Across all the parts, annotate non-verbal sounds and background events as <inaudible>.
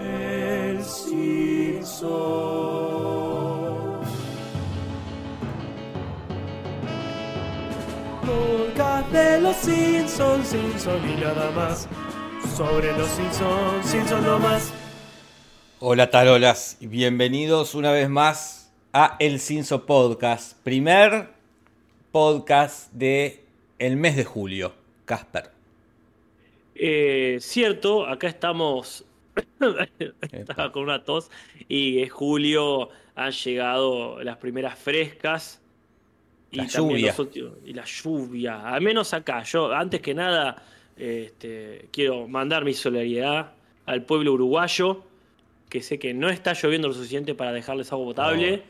El Simpson. Podcast de los Simpsons, Simpson y nada más. Sobre los Simpsons, Simpson no más. Hola tarolas y bienvenidos una vez más a El Cinso Podcast, primer podcast de el mes de julio. Casper. Eh, cierto, acá estamos estaba con una tos y es julio, han llegado las primeras frescas y La lluvia. últimos- y la lluvia, al menos acá. Yo antes que nada este, quiero mandar mi solidaridad al pueblo uruguayo, que sé que no está lloviendo lo suficiente para dejarles agua potable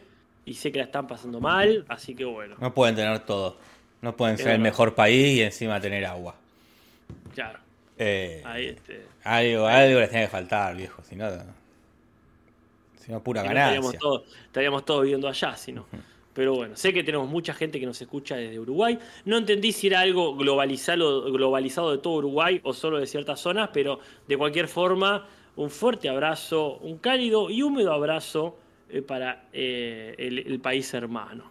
y sé que la están pasando mal, así que bueno, No pueden tener todo. No pueden ser el mejor país y encima tener agua. claro. Eh, Ahí, este, algo, algo les tiene que faltar, viejo. Si no, si no pura Si no, estaríamos, ganancia. todos, estaríamos todos viviendo allá, si no. Pero bueno, sé que tenemos mucha gente que nos escucha desde Uruguay. No entendí si era algo globalizado, globalizado de todo Uruguay o solo de ciertas zonas, pero de cualquier forma, un fuerte abrazo, un cálido y húmedo abrazo eh, para eh, el, el país hermano.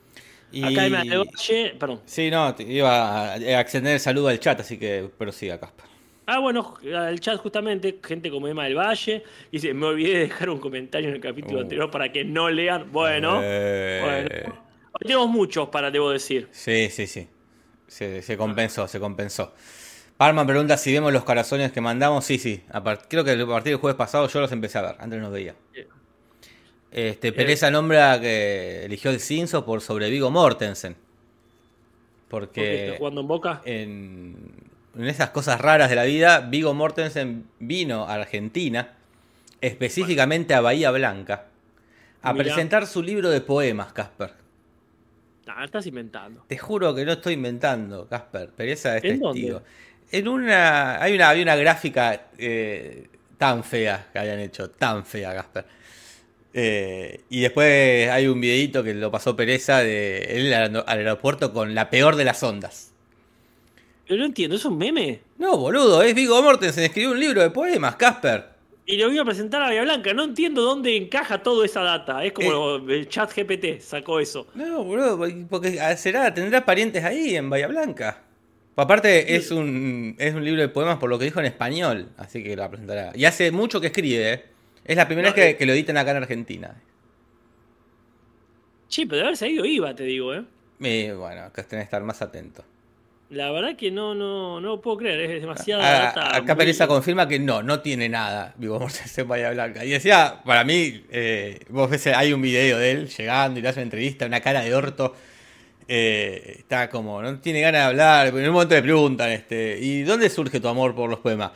Y- Acá en el Valle, perdón. Sí, no, te iba a a extender el saludo al chat, así que prosiga, Casper. Ah, bueno, al chat justamente, gente como Emma del Valle, dice, me olvidé de dejar un comentario en el capítulo Uh. anterior para que no lean. Bueno, Eh, bueno. Hoy tenemos muchos para, debo decir. Sí, sí, sí. Se, se compensó, se compensó. Parma pregunta si vemos los corazones que mandamos. Sí, sí. A creo que a partir del jueves pasado yo los empecé a ver. Antes no los veía. Este, Pereza nombra que eligió el Cinso por sobre Vigo Mortensen. Porque Porque está jugando en Boca. en, en esas cosas raras de la vida, Vigo Mortensen vino a Argentina, específicamente a Bahía Blanca, a Mirá. presentar su libro de poemas, Casper. Ah, estás inventando. Te juro que no estoy inventando, Casper. Pereza es ¿En testigo. dónde? En una. Hay una, había una gráfica eh, tan fea que habían hecho, tan fea, Casper. Eh, y después hay un videito que lo pasó Pereza de él al aeropuerto con la peor de las ondas. Pero no entiendo, ¿es un meme? No, boludo, es Vigo Mortensen, escribió un libro de poemas, Casper. Y lo voy a presentar a Bahía Blanca. No entiendo dónde encaja toda esa data. Es como el chat GPT sacó eso. No, boludo, porque será, tendrá parientes ahí en Bahía Blanca. Aparte, es un, es un libro de poemas por lo que dijo en español, así que la presentará. Y hace mucho que escribe, ¿eh? Es la primera No, vez que, eh. que lo editan acá en Argentina. Sí, pero de haberse ido iba, te digo, ¿eh? Y bueno, acá tenés que estar más atento. La verdad que no, no, no lo puedo creer. Es demasiada A- data. acá muy- Pereza confirma que no, no tiene nada Vigo Mortensen en Bahía Blanca. Y decía, para mí, eh, vos ves, hay un video de él llegando y le hace una entrevista, una cara de orto. eh, está como, no tiene ganas de hablar, pero en un momento le preguntan, este, ¿y dónde surge tu amor por los poemas?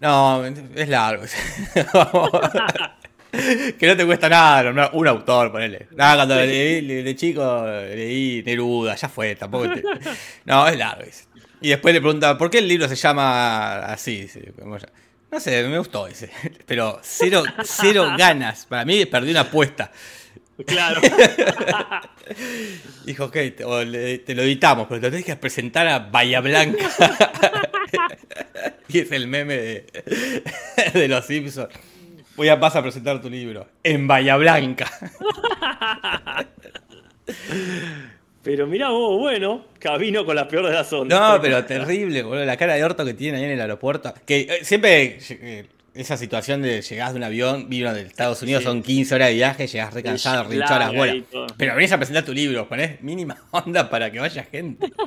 No, es largo. <laughs> <laughs> <laughs> que no te cuesta nada nombrar un autor, ponele. Nada, cuando leí de, de chico leí Neruda, ya fue, tampoco te- <laughs> No, es largo. dice. Y después le pregunta, ¿por qué el libro se llama así? No sé, me gustó ese. <laughs> Pero cero, cero ganas. Para mí perdí una apuesta. Claro. Dijo, ok, te, o le- te lo editamos, pero te lo tenés que presentar a Bahía Blanca. y es el meme de, de los Simpsons. Voy a pasar a presentar tu libro en Bahía Blanca. <laughs> pero mirá vos, bueno, camino con la peor de las ondas. No, pero terrible, boludo. La cara de orto que tiene ahí en el aeropuerto. Que eh, siempre eh, esa situación de llegás de un avión, vino de Estados Unidos, Sí. son 15 horas de viaje, llegás re cansado, Es re hinchado las bolas. Pero venís a presentar tu libro, ponés mínima <laughs> onda para que vaya gente. <laughs>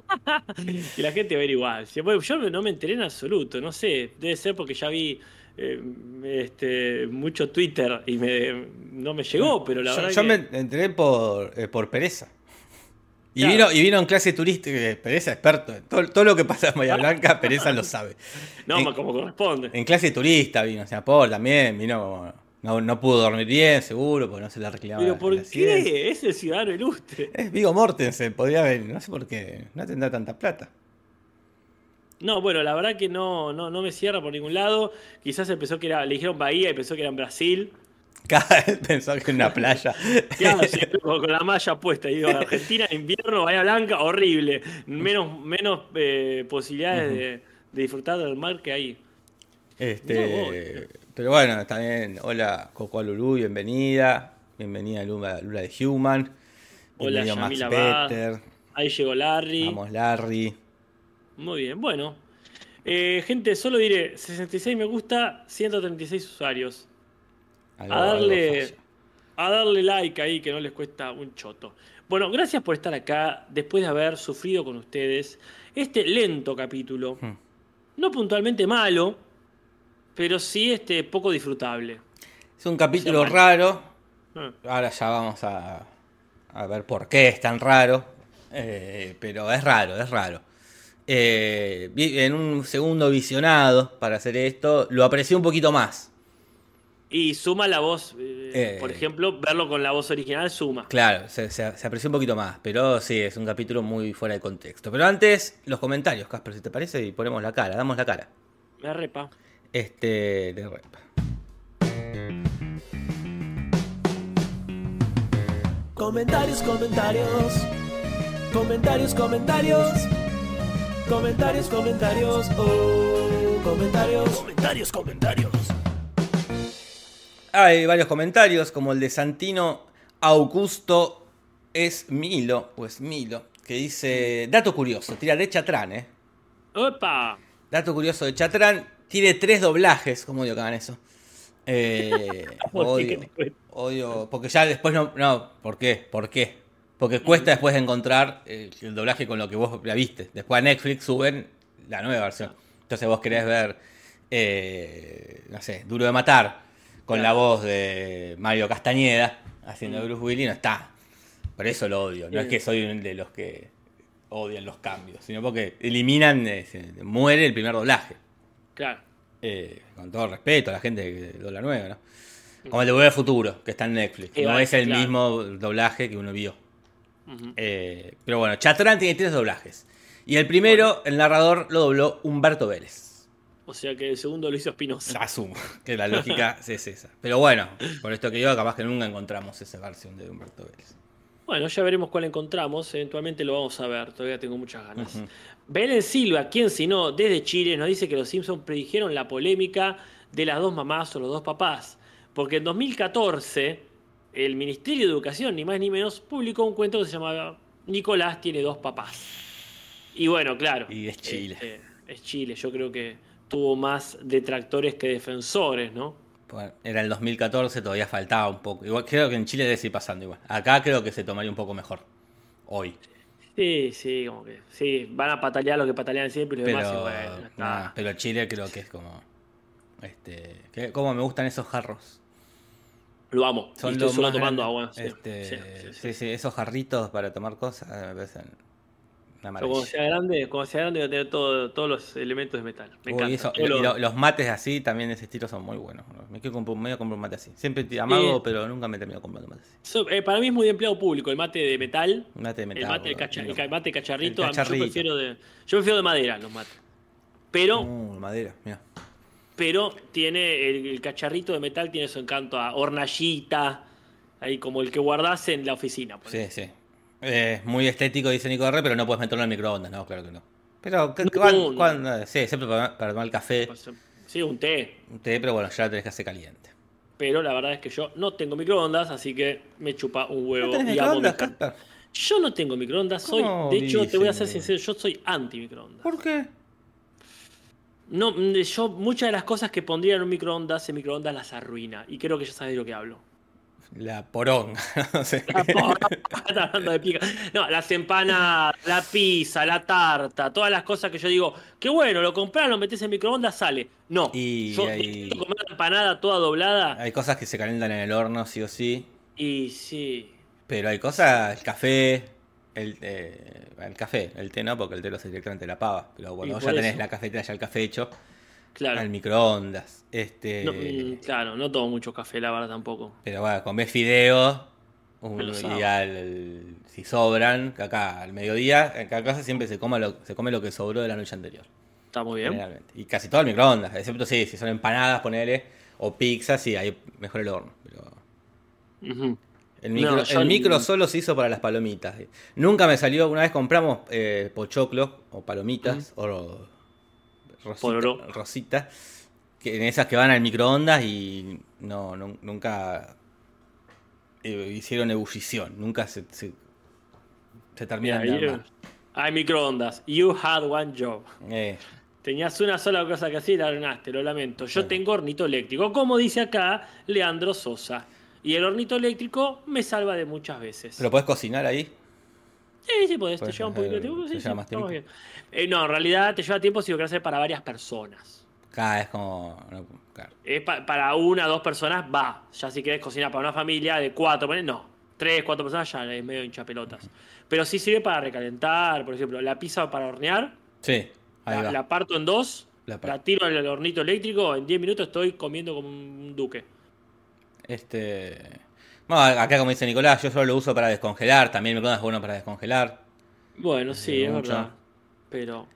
Y la gente va a ver igual. Bueno, Yo no me enteré en absoluto, no sé. Debe ser porque ya vi eh, este, mucho Twitter y me, no me llegó, pero la yo verdad yo que... me enteré por, eh, por Pereza. Y, Claro. vino, y vino en clase turística, eh, Pereza experto. Todo, todo lo que pasa en Bahía Blanca, <laughs> Pereza lo sabe. No, en, como corresponde. en clase turista vino, o sea, por también, vino No, no pudo dormir bien, seguro, porque no se le reclamaba. Pero ¿por qué? Es el ciudadano ilustre. Es Vigo Mortensen, podría haber, no sé por qué, no tendrá tanta plata. No, bueno, la verdad que no, no, no me cierra por ningún lado. Quizás pensó que era, le dijeron Bahía y pensó que era en Brasil. <laughs> Cada vez pensó que era una playa. <laughs> Claro, con la malla puesta. Y digo, Argentina, invierno, Bahía Blanca, horrible. Menos, menos eh, posibilidades de, de disfrutar del mar que ahí. Este, No, vos. Pero bueno, también, hola Coco Lulu, bienvenida. Bienvenida Lula, Lula de Human. Hola Max. Peter. Ahí llegó Larry. Vamos Larry. Muy bien, bueno. Eh, gente, solo diré 66 me gusta, 136 usuarios. Algo- A darle, a darle like ahí que no les cuesta un choto. Bueno, gracias por estar acá después de haber sufrido con ustedes este lento capítulo. Hmm. No puntualmente malo, pero sí este poco disfrutable. Es un capítulo raro. Ah, Ahora ya vamos a, a ver por qué es tan raro. Eh, pero es raro, es raro. Eh, en un segundo visionado para hacer esto, lo aprecié un poquito más. Y suma la voz, eh, Eh. por ejemplo, verlo con la voz original suma. Claro, se, se- se apreció un poquito más, pero sí, es un capítulo muy fuera de contexto. Pero antes, los comentarios, Casper, si te parece, y ponemos la cara, damos la cara. Me repa. Este, de rep. Comentarios, comentarios. Comentarios, comentarios. Comentarios, comentarios. Oh, comentarios. Comentarios, comentarios. Hay varios comentarios, como el de Santino Augusto es Milo, o es Milo, que dice, dato curioso, tira de Chatrán, ¿eh? ¡Opa! Dato curioso de Chatrán, tiene tres doblajes, ¿cómo odio que hagan eso? <laughs> Eh, ¿Por qué? ¿Qué odio, odio, porque ya después no, no, ¿por qué? ¿Por qué? Porque cuesta después encontrar eh, el doblaje con lo que vos la viste. Después a Netflix suben la nueva versión. Entonces vos querés ver, eh, no sé, Duro de Matar, con la voz de Mario Castañeda, haciendo Bruce Willis, no está. Por eso lo odio. No es que soy un de los que odian los cambios, sino porque eliminan, eh, se- muere el primer doblaje. Claro. Eh, con todo respeto a la gente que dobla nueva, ¿no? Como el de Volver al Futuro, que está en Netflix. Que no es el claro. mismo doblaje que uno vio. Eh, pero bueno, Chatrán tiene tres doblajes. Y el primero, el narrador, lo dobló Humberto Vélez. O sea que el segundo lo hizo Espinosa. Asumo que la lógica <laughs> es esa. Pero bueno, por esto que yo, capaz que nunca encontramos esa versión de Humberto Vélez. Bueno, ya veremos cuál encontramos. Eventualmente lo vamos a ver. Todavía tengo muchas ganas. Belén Silva, quien si no, desde Chile, nos dice que los Simpsons predijeron la polémica de las dos mamás o los dos papás. Porque en 2014, el Ministerio de Educación, ni más ni menos, publicó un cuento que se llamaba Nicolás tiene dos papás. Y bueno, claro. Y es Chile. este, es Chile. Yo creo que tuvo más detractores que defensores, ¿no? Bueno, era el 2014, todavía faltaba un poco. Igual creo que en Chile debe seguir pasando igual. Acá creo que se tomaría un poco mejor. Hoy. Sí, sí, como que. Sí, van a patalear lo que patalean siempre y los Pero, demás, está. nah, pero Chile creo que es como. Este. que- ¿Cómo me gustan esos jarros? Lo amo. Son y estoy solo tomando agua. sí, Este, sí, sí, esos jarritos para tomar cosas me parecen una maravilla. cuando sea grande, cuando sea grande voy a tener todo- todos los elementos de metal. Me Uy, encanta. eso- y lo- lo- los mates así también de ese estilo son muy buenos. Me quiero comprar, me voy a comprar un mate así. Siempre te amago, Sí. pero nunca me termino comprando un mate así. So- eh, para mí es muy de empleado público el mate de metal. Mate de metal. el mate, de boludo, cacha- el mate cacharrito, El mí cacharrito. yo prefiero de. Yo prefiero de madera los mates. Pero, Uh, madera, mira. Pero tiene el, el cacharrito de metal tiene su encanto a hornallita, ahí como el que guardás en la oficina. Sí, sí. Es muy estético, dice Nico R, pero no puedes meterlo en el microondas, no, claro que no. Pero, ¿cu- No, cuán- no. cuán- sí, siempre para, para tomar el café. Sí, un té. un té, pero bueno, ya lo tenés que hacer caliente. Pero la verdad es que yo no tengo microondas, así que me chupa un huevo. ¿No tenés y amo microondas? Yo no tengo microondas, soy. ¿Cómo De hecho, te voy a ser sincero, yo soy anti microondas. ¿Por qué? No, mm, yo muchas de las cosas que pondría en un microondas, en microondas las arruina. Y creo que ya sabes de lo que hablo. La poronga, <laughs> no sé. La <laughs> está hablando de pica. No, las empanadas, la pizza, la tarta, todas las cosas que yo digo, qué bueno, lo compras, lo metes en microondas, sale. No, Y yo necesito comer la empanada toda doblada. Hay cosas que se calientan en el horno, sí o sí. Y sí, Pero hay cosas, el café, el, eh, el café, el té no, porque el té lo hace directamente de la pava. Pero por ya tenés eso. la cafetera, ya el café hecho, claro. al microondas. Este, No, mm, claro, no tomo mucho café, la verdad tampoco. Pero bueno, comés fideos un- y al- si sobran, que acá al mediodía, en cada casa siempre se, coma lo, se come lo que sobró de la noche anterior. Está muy bien. Y casi todo al microondas, excepto sí, si son empanadas, ponele, o pizza, sí, ahí mejor el horno. Pero. El micro, No, el micro solo se hizo para las palomitas. Nunca me salió, una vez compramos eh, pochoclo o palomitas, o rosita, Pororó. rosita, que en esas que van al microondas y no, no- nunca eh, hicieron ebullición, nunca se, se, se terminan de Mira, you- armar. Hay microondas. You had one job. Eh, Tenías una sola cosa que hacer y la arruinaste, lo lamento. Yo tengo hornito eléctrico, como dice acá Leandro Sosa. Y el hornito eléctrico me salva de muchas veces. ¿Pero podés cocinar ahí? Sí, sí, podés, te lleva un poquito de tiempo. Sí, lleva sí, más tiempo. bien. Eh, no, en realidad te lleva tiempo si lo querés hacer para varias personas. Acá es como. no, claro. Es pa- para una o dos personas, va. Ya si querés cocinar para una familia de cuatro, no. Tres, cuatro personas ya es medio hincha pelotas. Pero sí sirve para recalentar, por ejemplo, la pizza para hornear. Sí, ahí La, va. la parto en dos, La la, tiro al hornito eléctrico, en 10 minutos estoy comiendo como un duque. Este. Bueno, acá como dice Nicolás, yo solo lo uso para descongelar. También el microondas es bueno para descongelar. Bueno, sí, es mucho. verdad. Pero,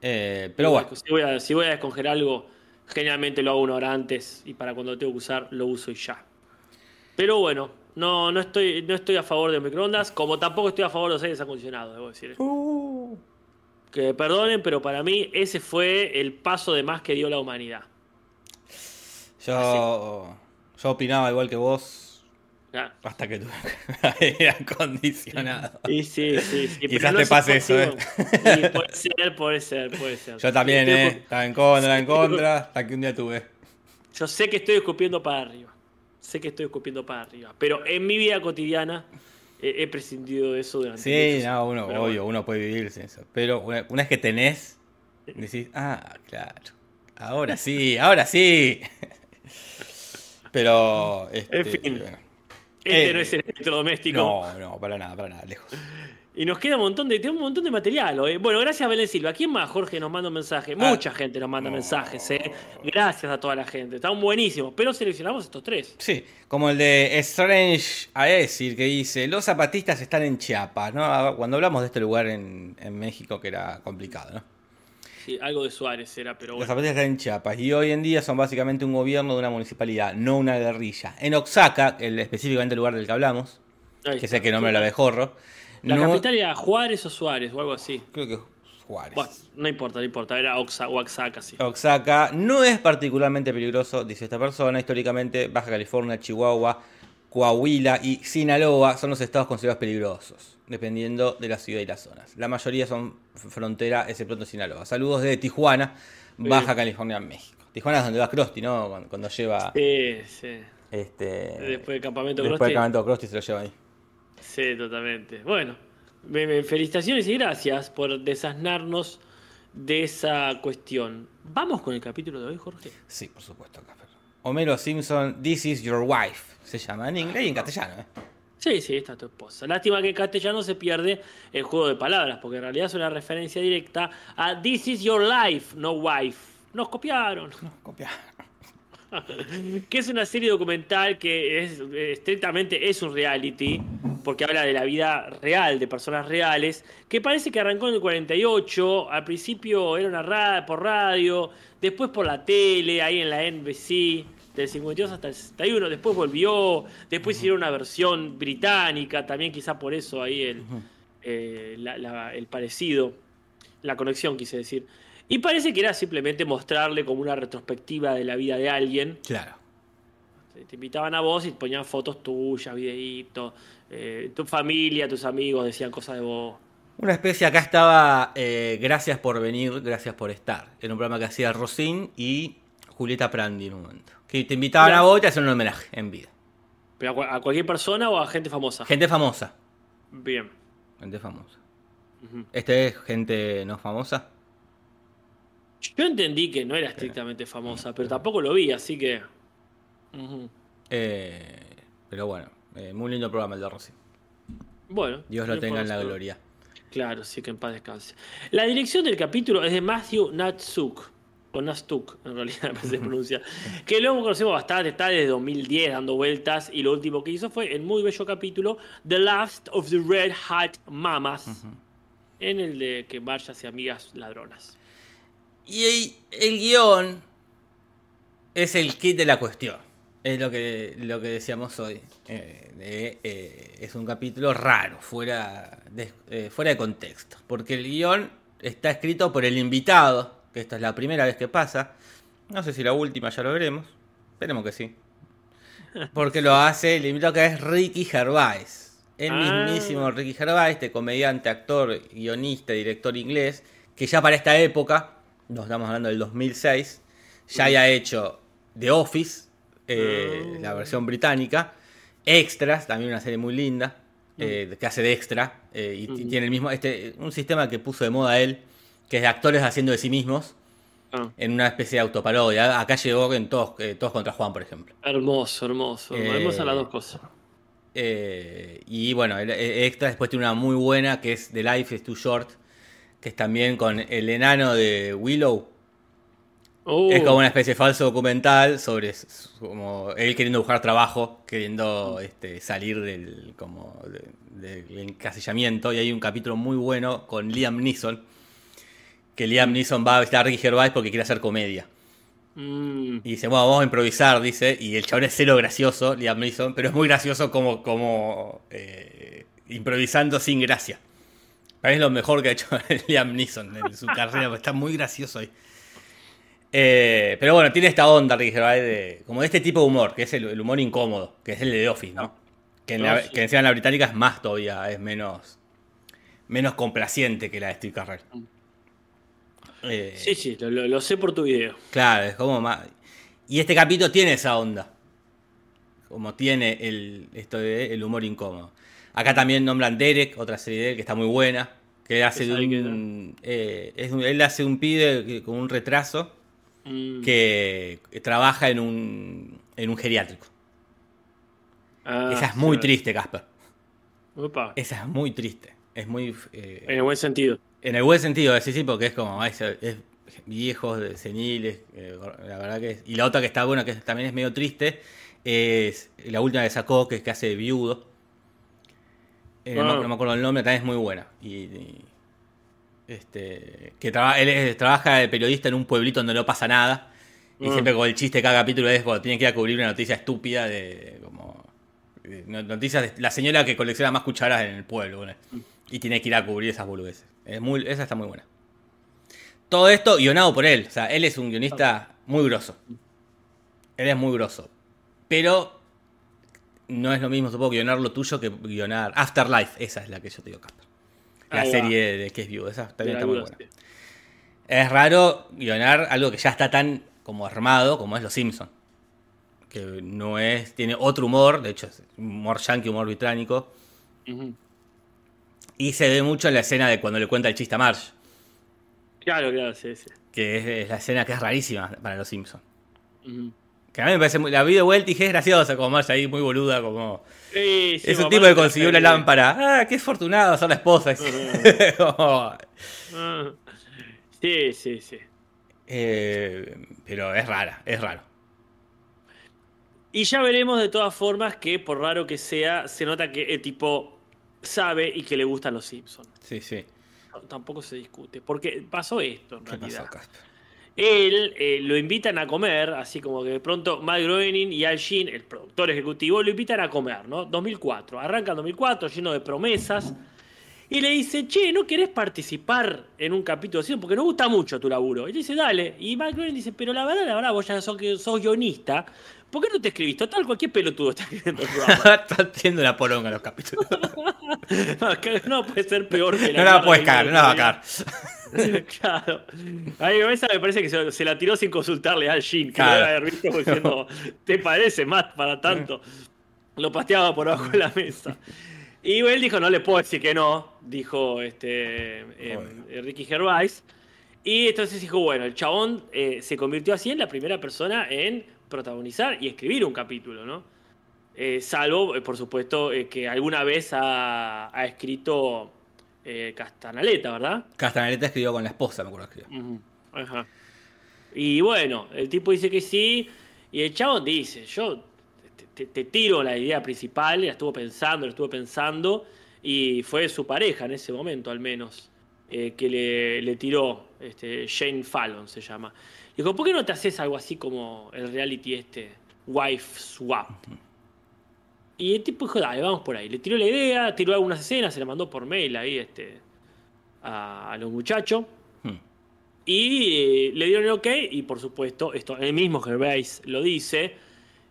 Eh, pero bueno, si voy, a, si voy a descongelar algo, generalmente lo hago una hora antes y para cuando lo tengo que usar, lo uso y ya. Pero bueno, no, no, estoy, no estoy a favor de microondas, como tampoco estoy a favor de los aires acondicionados, debo decir. Que perdonen, pero para mí ese fue el paso de más que dio la humanidad. yo, yo opinaba igual que vos Ya. hasta que tuve <laughs> aire acondicionado. Y sí, sí, sí. Quizás pero te pase eso, contigo. Sí, puede ser, puede ser, puede ser. Yo también, Estoy eh. escu- Estaba en contra, en contra, hasta que un día tuve. Yo sé que estoy escupiendo para arriba. Sé que estoy escupiendo para arriba. Pero en mi vida cotidiana eh, he prescindido de eso durante Sí, no, uno, Pero obvio, bueno. uno puede vivir sin eso. Pero una, una vez que tenés, decís, ah, claro. Ahora sí, ahora sí. Pero, este, En fin. bueno. Este Eh, no es el electrodoméstico. No, no, para nada, para nada, lejos. Y nos queda un montón de, un montón de material. hoy. Bueno, gracias Belén Silva. ¿Quién más, Jorge, nos manda un mensaje? Ah. Mucha gente nos manda mensajes, ¿eh? Gracias a toda la gente. Están buenísimos. Pero seleccionamos estos tres. Sí, como el de Strange Aesir que dice, los zapatistas están en Chiapas, ¿no? Cuando hablamos de este lugar en, en México que era complicado, ¿no? Sí, algo de Suárez era, pero Los bueno. zapatistas están en Chiapas y hoy en día son básicamente un gobierno de una municipalidad, no una guerrilla. En Oaxaca, el, específicamente el lugar del que hablamos, Ahí que el que nombra el abejorro, La no- capital era Juárez o Suárez o algo así. creo que Juárez. Bueno, no importa, no importa. Era Oxa- Oaxaca, sí. Oaxaca no es particularmente peligroso, dice esta persona. Históricamente, Baja California, Chihuahua, Coahuila y Sinaloa son los estados considerados peligrosos, dependiendo de la ciudad y las zonas. La mayoría son frontera, excepto Sinaloa. Saludos desde Tijuana, Baja California, México. Tijuana es donde va Krusty, ¿no? Cuando, cuando lleva. Sí, sí. Este, Después del campamento después Krusty. del campamento Krusty se lo lleva ahí. Sí, totalmente. Bueno, felicitaciones y gracias por desasnarnos de esa cuestión. Vamos con el capítulo de hoy, Jorge. Sí, por supuesto, Café. Homero Simpson, This is your wife. Se llama en inglés y en castellano, ¿eh? Sí, sí, esta es tu esposa. Lástima que en castellano se pierde el juego de palabras, porque en realidad es una referencia directa a This is your life, no wife. Nos copiaron. Copia. <laughs> que es una serie documental que es estrictamente es un reality, porque habla de la vida real, de personas reales, que parece que arrancó en el 48, al principio era una ra por radio, después por la tele, ahí en la NBC, del 52 hasta el 61, después volvió, después hicieron una versión británica, también quizá por eso ahí el, eh, la- la- el parecido, la conexión quise decir. Y parece que era simplemente mostrarle como una retrospectiva de la vida de alguien. Claro. Te invitaban a vos y ponían fotos tuyas, videitos, eh, tu familia, tus amigos decían cosas de vos. Una especie, acá estaba eh, Gracias por venir, gracias por estar. Era un programa que hacía Rosín y Julieta Prandi en un momento. Que te invitaban a vos y te hacían un homenaje en vida. ¿Pero a, cua- a cualquier persona o a gente famosa? Gente famosa. Bien. Gente famosa. Ujú. ¿Este es gente no famosa? Yo entendí que no era estrictamente famosa, pero tampoco lo vi, así que. Eh, pero bueno, eh, muy lindo programa el de Rosín. Bueno. Dios lo tenga en la gloria. Claro, sí que en paz descanse. La dirección del capítulo es de Matthew Natsuk, o Nastuk, en realidad <laughs> se pronuncia, que luego conocemos bastante, está desde 2010 dando vueltas, y lo último que hizo fue el muy bello capítulo The Last of the Red Hot Mamas, en el de que marcha hacia amigas ladronas. Y el, el guion es el kit de la cuestión. Es lo que, lo que decíamos hoy. Eh, de, eh, es un capítulo raro, fuera de, eh, fuera de contexto. Porque el guion está escrito por el invitado, esta es la primera vez que pasa. No sé si la última ya lo veremos. Esperemos que sí. Porque lo hace, el invitado que es Ricky Gervais. El Ah. mismísimo Ricky Gervais, este comediante, actor, guionista, director inglés, que ya para esta época, nos estamos hablando del 2006, ya había hecho The Office, eh, Ah. la versión británica, Extras, también una serie muy linda, eh, que hace de extra, eh, y Ujú. tiene el mismo, este, un sistema que puso de moda él, que es de actores haciendo de sí mismos, Ah, en una especie de autoparodia. Acá llegó en todos, eh, todos contra Juan, por ejemplo. hermoso, hermoso. Eh, Hermosas las dos cosas. Eh, y bueno, extra después tiene una muy buena que es The Life is Too Short, que es también con el enano de Willow. Oh, Es como una especie de falso documental sobre como él queriendo buscar trabajo, queriendo este, salir del, como de- del encasillamiento. Y hay un capítulo muy bueno con Liam Neeson, que Liam Neeson va a visitar a Ricky Gervais porque quiere hacer comedia. mm, Y dice, bueno, vamos a improvisar, dice. Y el chabón es cero gracioso, Liam Neeson, pero es muy gracioso como, como eh, improvisando sin gracia. Para mí es lo mejor que ha hecho <laughs> Liam Neeson en su carrera, porque está muy gracioso ahí. Eh, pero bueno, tiene esta onda, Ricky Gervais, de, como de este tipo de humor, que es el, el humor incómodo, que es el de The Office, ¿no? Que, en la, que encima en la británica es más todavía, es menos, menos complaciente que la de Steve Carrell. Eh, sí, sí, lo, lo- lo sé por tu video. Claro, es como más. Y este capítulo tiene esa onda. Como tiene el, esto de el humor incómodo. Acá también nombran Derek, otra serie de él que está muy buena. Que hace de un, eh, es un- él hace un pibe con un retraso Mm, que trabaja en un, en un geriátrico. ah, Esa es muy sí. triste, Casper. Opa, Esa es muy triste. Es muy. eh, En el buen sentido. En el buen sentido, sí, sí, porque es como, es, es viejos, seniles, eh, la verdad que es. Y la otra que está buena, que también es medio triste, es la última que sacó, que es que hace de viudo. Eh, no, Ah. no me acuerdo el nombre, también es muy buena. Y, y, este, que traba- él es- trabaja de periodista en un pueblito donde no pasa nada. Y Ah. siempre con el chiste cada capítulo es cuando tiene que ir a cubrir una noticia estúpida de como de no- noticias de la señora que colecciona más cucharas en el pueblo. bueno, y tiene que ir a cubrir esas boludeces. Es muy, esa está muy buena. Todo esto guionado por él. O sea, él es un guionista muy grosso. Él es muy grosso. Pero no es lo mismo, supongo, guionar lo tuyo que guionar Afterlife. Esa es la que yo te digo, Casper. La Ahí va. serie de que es viudo. Esa también está muy buena. Es raro guionar algo que ya está tan como armado como es Los Simpsons. Que no es. Tiene otro humor, de hecho, es humor yankee, humor británico. Ujú. Y se ve mucho en la escena de cuando le cuenta el chiste a Marge. Claro, claro, sí, sí. Que es, es la escena que es rarísima para Los Simpsons. Que a mí me parece muy. La vi de vuelta y dije, es graciosa, como Marge ahí, muy boluda, como. Sí, sí, es un tipo que consiguió una lámpara. Ah, qué afortunado, son la esposa. <laughs> Como, Ah. Sí, sí, sí. eh, pero es rara, es raro. Y ya veremos de todas formas que, por raro que sea, se nota que el tipo sabe y que le gustan los Simpsons. Sí, sí. No, tampoco se discute. Porque pasó esto, en ¿Qué realidad. pasó? Él eh, lo invitan a comer, así como que de pronto Matt Groening y Al Jean, el productor ejecutivo, lo invitan a comer, ¿no? 2004. Arranca en 2004, lleno de promesas. Y le dice, che, ¿no querés participar en un capítulo así? Porque nos gusta mucho tu laburo. Y le dice, dale. Y Matt Groening dice, pero la verdad, la verdad, vos ya sos, sos guionista. ¿Por qué no te escribís? Total, cualquier pelotudo está escribiendo el programa. <laughs> Está haciendo la poronga los capítulos. <laughs> no puede ser peor que No la puedes cagar, no la va a cagar. <laughs> claro. A mí esa me parece que se, se la tiró sin consultarle al Jin, que Claro. haber visto diciendo, ¿te parece más para tanto? Lo pasteaba por abajo de la mesa. Y él dijo, no le puedo decir que no, dijo este eh, eh, Ricky Gervais. Y entonces dijo, bueno, el chabón eh, se convirtió así en la primera persona en protagonizar y escribir un capítulo, ¿no? Eh, salvo, eh, por supuesto, eh, que alguna vez ha, ha escrito Castanaleta, ¿verdad? Castanaleta escribió con la esposa, me acuerdo que escribió. Ajá. Y bueno, el tipo dice que sí, y el chabón dice, yo te, te- te tiro la idea principal, la estuvo pensando, la estuvo pensando, y fue su pareja en ese momento al menos, que le, le tiró, este, Jane Fallon se llama. Dijo, ¿por qué no te haces algo así como el reality este, Wife Swap? Y el tipo dijo, dale, vamos por ahí. Le tiró la idea, tiró algunas escenas, se la mandó por mail ahí este, a, a los muchachos. Hmm. Y eh, le dieron el ok, y por supuesto, esto el mismo Gervais lo dice.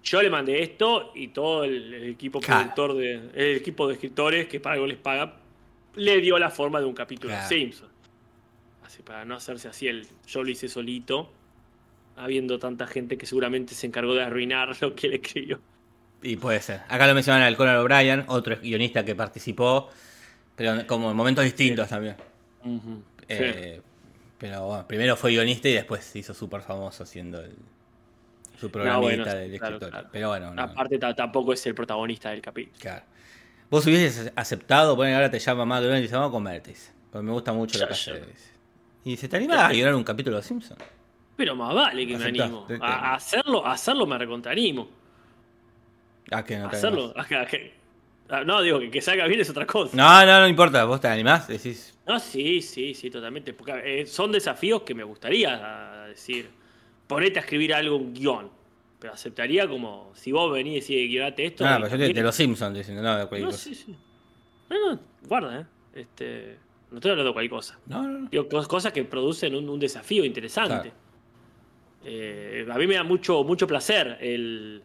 Yo le mandé esto y todo el, el equipo Claro. productor de. El equipo de escritores que para algo les paga. Le dio la forma de un capítulo Claro. de Simpson. Así para no hacerse así el. Yo lo hice solito. Habiendo tanta gente que seguramente se encargó de arruinar <laughs> lo que él escribió. Y puede ser. Acá lo mencionan al Conan O'Brien, otro guionista que participó, pero como en momentos distintos también. Eh, Pero bueno, primero fue guionista y después se hizo súper famoso siendo el, su programita bueno, del claro, escritor. claro. Pero bueno, no, Aparte, ta- tampoco es el protagonista del capítulo. claro. Vos hubieses aceptado, poner ahora te llama más y dice, vamos a comerte. Porque me gusta mucho lo Ya, que dice. Y dice, ¿te animás a guionar un capítulo de Simpson? Pero más vale que me animo. Te- te- A, a hacerlo, a hacerlo me recontraanimo. Ah, que no te Hacerlo. a- a- que- ah, no, digo que, que salga bien es otra cosa. No, no, no importa. Vos te animás, decís. No, sí, sí, sí, totalmente. Porque eh, son desafíos que me gustaría a decir. Ponete a escribir algo, un guion. Pero aceptaría como si vos venís y decís, guionate esto. No, pero yo te, de los Simpsons diciendo, no, de cualquier No, cosa. sí, sí. No, no, guarda, ¿eh? Este, no estoy hablando de cualquier cosa. No, no, no. Digo, cos- cosas que producen un, un desafío interesante. Claro. Eh, a mí me da mucho, mucho placer el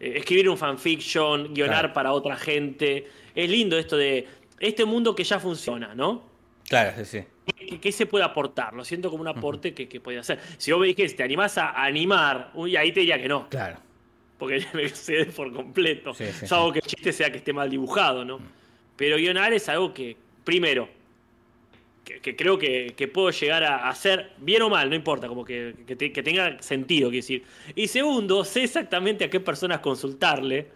eh, escribir un fanfiction, guionar Claro. para otra gente. Es lindo esto de este mundo que ya funciona, ¿no? Claro, sí, sí. ¿Qué, qué se puede aportar? Lo siento como un aporte que, que puede hacer. Si vos me dijiste, te animás a animar, uy, ahí te diría que no, Claro. porque <laughs> me excede por completo. Sí, sí, Salvo que el chiste sea que esté mal dibujado, ¿no? Pero guionar es algo que, primero, que, que creo que, que puedo llegar a hacer bien o mal, no importa, como que, que te- que tenga sentido, quiero decir. Y segundo, sé exactamente a qué personas consultarle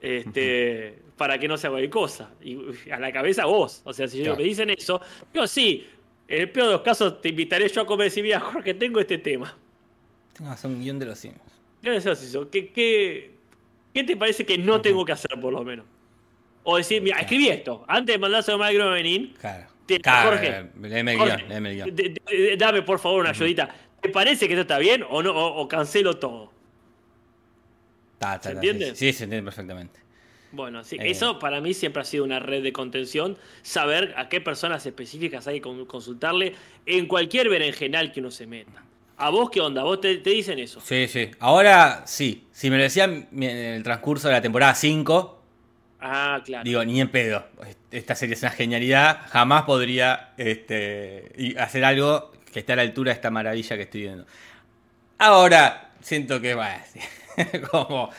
este, para que no se haga cualquier cosa. Y a la cabeza vos. O sea, si ellos Claro. me dicen eso, yo sí, en el peor de los casos te invitaré yo a comer y decir, mira, Jorge, tengo este tema. Tengo que hacer un guion de los Simpsons. ¿Qué haces eso? ¿Qué, qué, qué te parece que no tengo que hacer, por lo menos? O decir, mira, escribí esto. Antes de mandárselo a Mike Groening, Claro. Te- Claro, Jorge, eh, léeme el Jorge, guion, léeme el guion. de- de- dame por favor una ayudita. ¿Te parece que esto está bien o no? O, o cancelo todo. Ta, ta, ¿se ta, entiende? Sí, sí, se entiende perfectamente. Bueno, sí, Eh. eso para mí siempre ha sido una red de contención, saber a qué personas específicas hay que con- consultarle en cualquier berenjenal que uno se meta. ¿A vos qué onda? ¿Vos te, te dicen eso? Sí, sí. Ahora sí. Si me lo decían en el transcurso de la temporada 5, Ah, claro. digo, ni en pedo. Esta serie es una genialidad. Jamás podría este, hacer algo que esté a la altura de esta maravilla que estoy viendo. Ahora siento que, <laughs> sí, como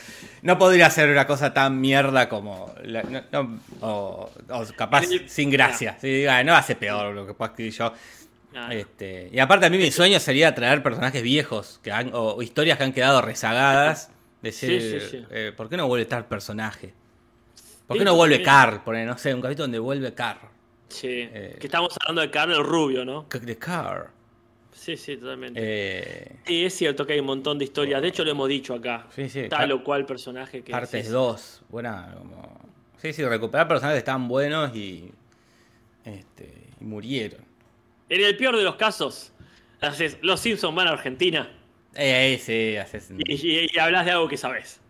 no podría hacer una cosa tan mierda como la- no- no- o, o capaz sin gracia. Sí, no hace peor lo que pueda escribir yo. Este, y aparte a mí mi sueño sería traer personajes viejos que han- o, historias que han quedado rezagadas. <laughs> Decir, Sí, sí, sí. eh, ¿por qué no vuelve tal personaje? ¿Por qué no vuelve. Carl? Poner, no sé, un capítulo donde vuelve Carl. sí. eh. que estamos hablando de Carlos Rubio, ¿no? De Carl. Sí, sí, totalmente. Eh, Sí, es cierto que hay un montón de historias. De hecho, lo hemos dicho acá. Sí, sí, Tal o cual personaje que. partes sí, sí. 2. Buena, como. Sí, sí, recuperar personajes tan buenos y. Este, y murieron. En el peor de los casos, haces, los Simpsons van a Argentina Eh, eh, sí, haces. y, y- y hablas de algo que sabes.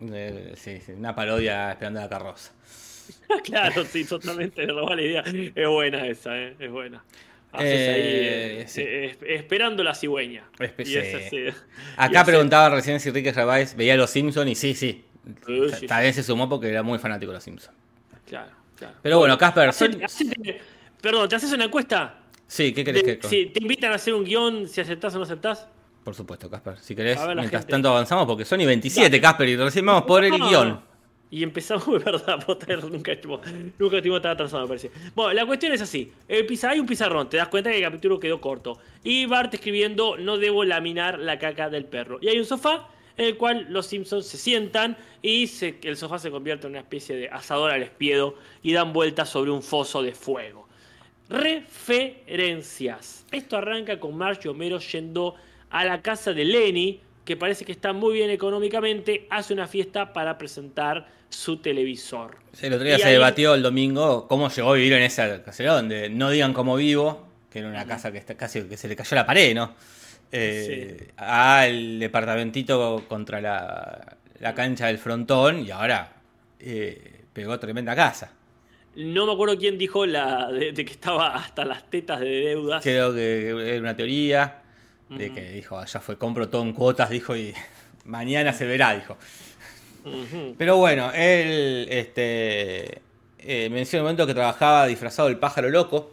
Eh, sí, sí, una parodia esperando la carroza. <laughs> claro, sí, totalmente me robó la idea. Es buena esa, ¿eh? es buena. Haces Eh, ahí eh, sí. eh, es- esperando la cigüeña. Espe- Y sí. Y Acá preguntaba recién si Enrique Gervais veía Los Simpsons y sí, sí. Sí, Ta- sí, Tal vez se sumó porque era muy fanático de Los Simpsons. Claro, claro. Pero bueno, Casper, Hacete- son- hacete- perdón, ¿te haces una encuesta? Sí, ¿qué querés que.? si te invitan a hacer un guion, si aceptás o no aceptás. Por supuesto, Casper. Si querés, ver, mientras gente. tanto avanzamos, porque son y 27, Casper, y recién vamos por el No, guion. Y empezamos, <laughs> es verdad, posta, nunca estuvo, nunca estuvo tan atrasado, me parece. Bueno, la cuestión es así: el pizar- hay un pizarrón, te das cuenta que el capítulo quedó corto. Y Bart escribiendo: No debo laminar la caca del perro. Y hay un sofá en el cual los Simpsons se sientan y se- el sofá se convierte en una especie de asador al espiedo y dan vueltas sobre un foso de fuego. Referencias. Esto arranca con Marge y Homero yendo a la casa de Lenny, que parece que está muy bien económicamente, hace una fiesta para presentar su televisor. Sí, el otro día Y se ahí- debatió el domingo cómo llegó a vivir en esa casera donde no digan cómo vivo, que era una casa que está casi que se le cayó la pared, ¿no? Eh, Al departamentito contra la, la cancha del frontón y ahora eh, pegó tremenda casa. No me acuerdo quién dijo la de, de que estaba hasta las tetas de deudas. Creo que era una teoría de que dijo, ya fue, compro todo en cuotas, dijo, y <laughs> mañana se verá, dijo. Pero bueno, él este, eh, menciona un momento que trabajaba disfrazado del pájaro loco,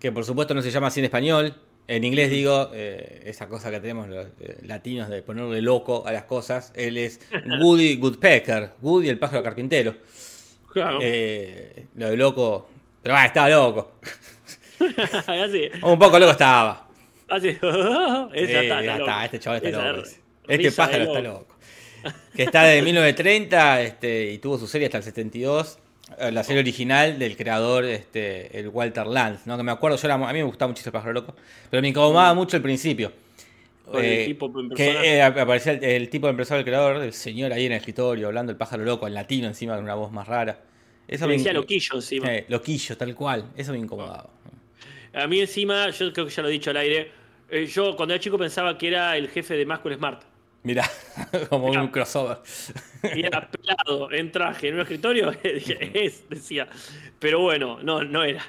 que por supuesto no se llama así en español. En inglés digo, eh, esa cosa que tenemos los eh, latinos de ponerle loco a las cosas. Él es <laughs> Woody Woodpecker, Woody el pájaro carpintero. Claro. Eh, lo de loco, pero ah, estaba loco. <laughs> Un poco loco estaba. <laughs> Esa Eh, está, este chaval está Esa loco. Este de pájaro está loco. Que está desde 1930 este, y tuvo su serie hasta el 72. eh, La serie original del creador, este, el Walter Lantz, ¿no? Que me acuerdo, yo era- a mí me gustaba mucho el pájaro loco, pero me incomodaba mucho el principio. Con el Eh, tipo que eh, aparecía el, el tipo de empresario del creador, el señor ahí en el escritorio, hablando el pájaro loco en latino encima con una voz más rara. Eso me decía loquillo encima. Eh, loquillo, tal cual. Eso me incomodaba. A mí encima, yo creo que ya lo he dicho al aire, eh, yo cuando era chico pensaba que era el jefe de Máscara Smart. Mirá, <laughs> como un crossover. Y era pelado, en traje, en un escritorio, <laughs> es, decía. Pero bueno, no, no era.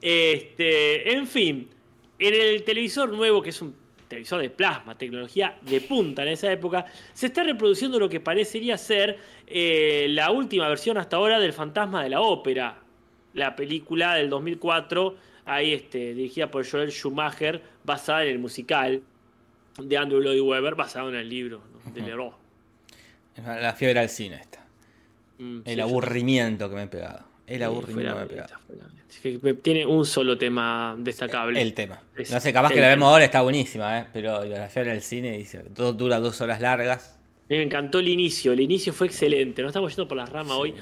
Este, en fin, en el televisor nuevo, que es un televisor de plasma, tecnología de punta en esa época, se está reproduciendo lo que parecería ser eh, la última versión hasta ahora del Fantasma de la Ópera, la película del 2004, ahí este, dirigida por Joel Schumacher, basada en el musical de Andrew Lloyd Webber, basado en el libro ¿no? de Leroy. La fiebre al cine esta. Mm, El aburrimiento que me he pegado. El aburrimiento que me he pegado. Es que tiene un solo tema destacable. El tema. Es No sé, capaz que la vemos ahora está buenísima, ¿eh? Pero la fiebre del cine dice, todo dura dos horas largas. Me encantó el inicio, el inicio fue excelente. No estamos yendo por las ramas hoy, no,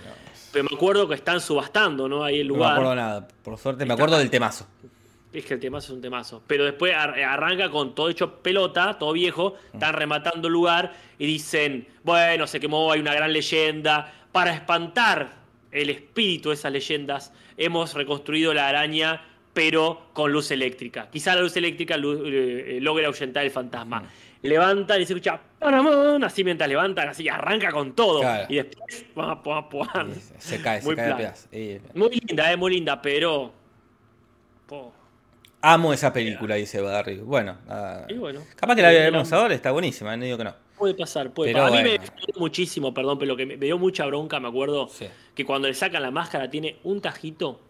pero me acuerdo que están subastando, ¿no? Ahí el no me lugar. acuerdo nada. Por suerte me acuerdo del temazo. Es que el temazo es un temazo. Pero después ar- arranca con todo hecho pelota, todo viejo, están rematando el lugar y dicen, bueno, se quemó, hay una gran leyenda. Para espantar el espíritu de esas leyendas, hemos reconstruido la araña, pero con luz eléctrica. Quizá la luz eléctrica lu- eh, logre ahuyentar el fantasma. Levantan y se escucha, "Paramón", así mientras levantan, así arranca con todo. Claro. Y después, pua, pua, pua. Se- Se cae, se Muy cae a plano. pedazos. Y- Muy linda, es muy linda, pero... po. Amo esa película, dice Barry. Bueno, ah, Y bueno. capaz que la Eh, vemos la- ahora, está buenísima, no digo que no. Puede pasar, puede pasar. A mí bueno. me dolió muchísimo, perdón, pero lo que me, me dio mucha bronca, me acuerdo, Sí. que cuando le sacan la máscara tiene un tajito,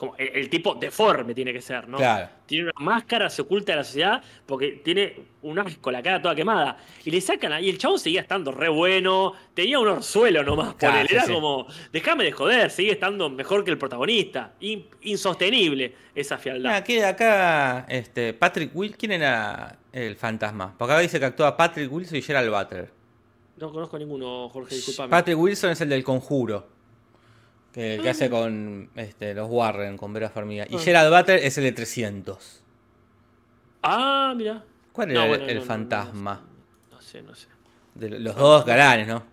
como el, el tipo deforme tiene que ser, ¿no? Claro. Tiene una máscara, se oculta de la sociedad porque tiene un asco, la cara toda quemada. Y le sacan ahí, el chavo seguía estando re bueno, tenía un orzuelo nomás por él. Era sí. como, déjame de joder, sigue estando mejor que el protagonista. In- insostenible esa fealdad. Mira, aquí acá, este, Patrick Will, ¿quién era el fantasma? Porque acá dice que actúa Patrick Wilson y Gerald Butler. No conozco a ninguno, Jorge, disculpame. Patrick Wilson es el del conjuro. Que, que hace con este, los Warren, con Vera Farmiga. Y Ah. Gerald Butler es el de 300. Ah, mira. ¿Cuál era el- bueno, el, no, fantasma? No sé, no sé. De los dos galanes, ¿no?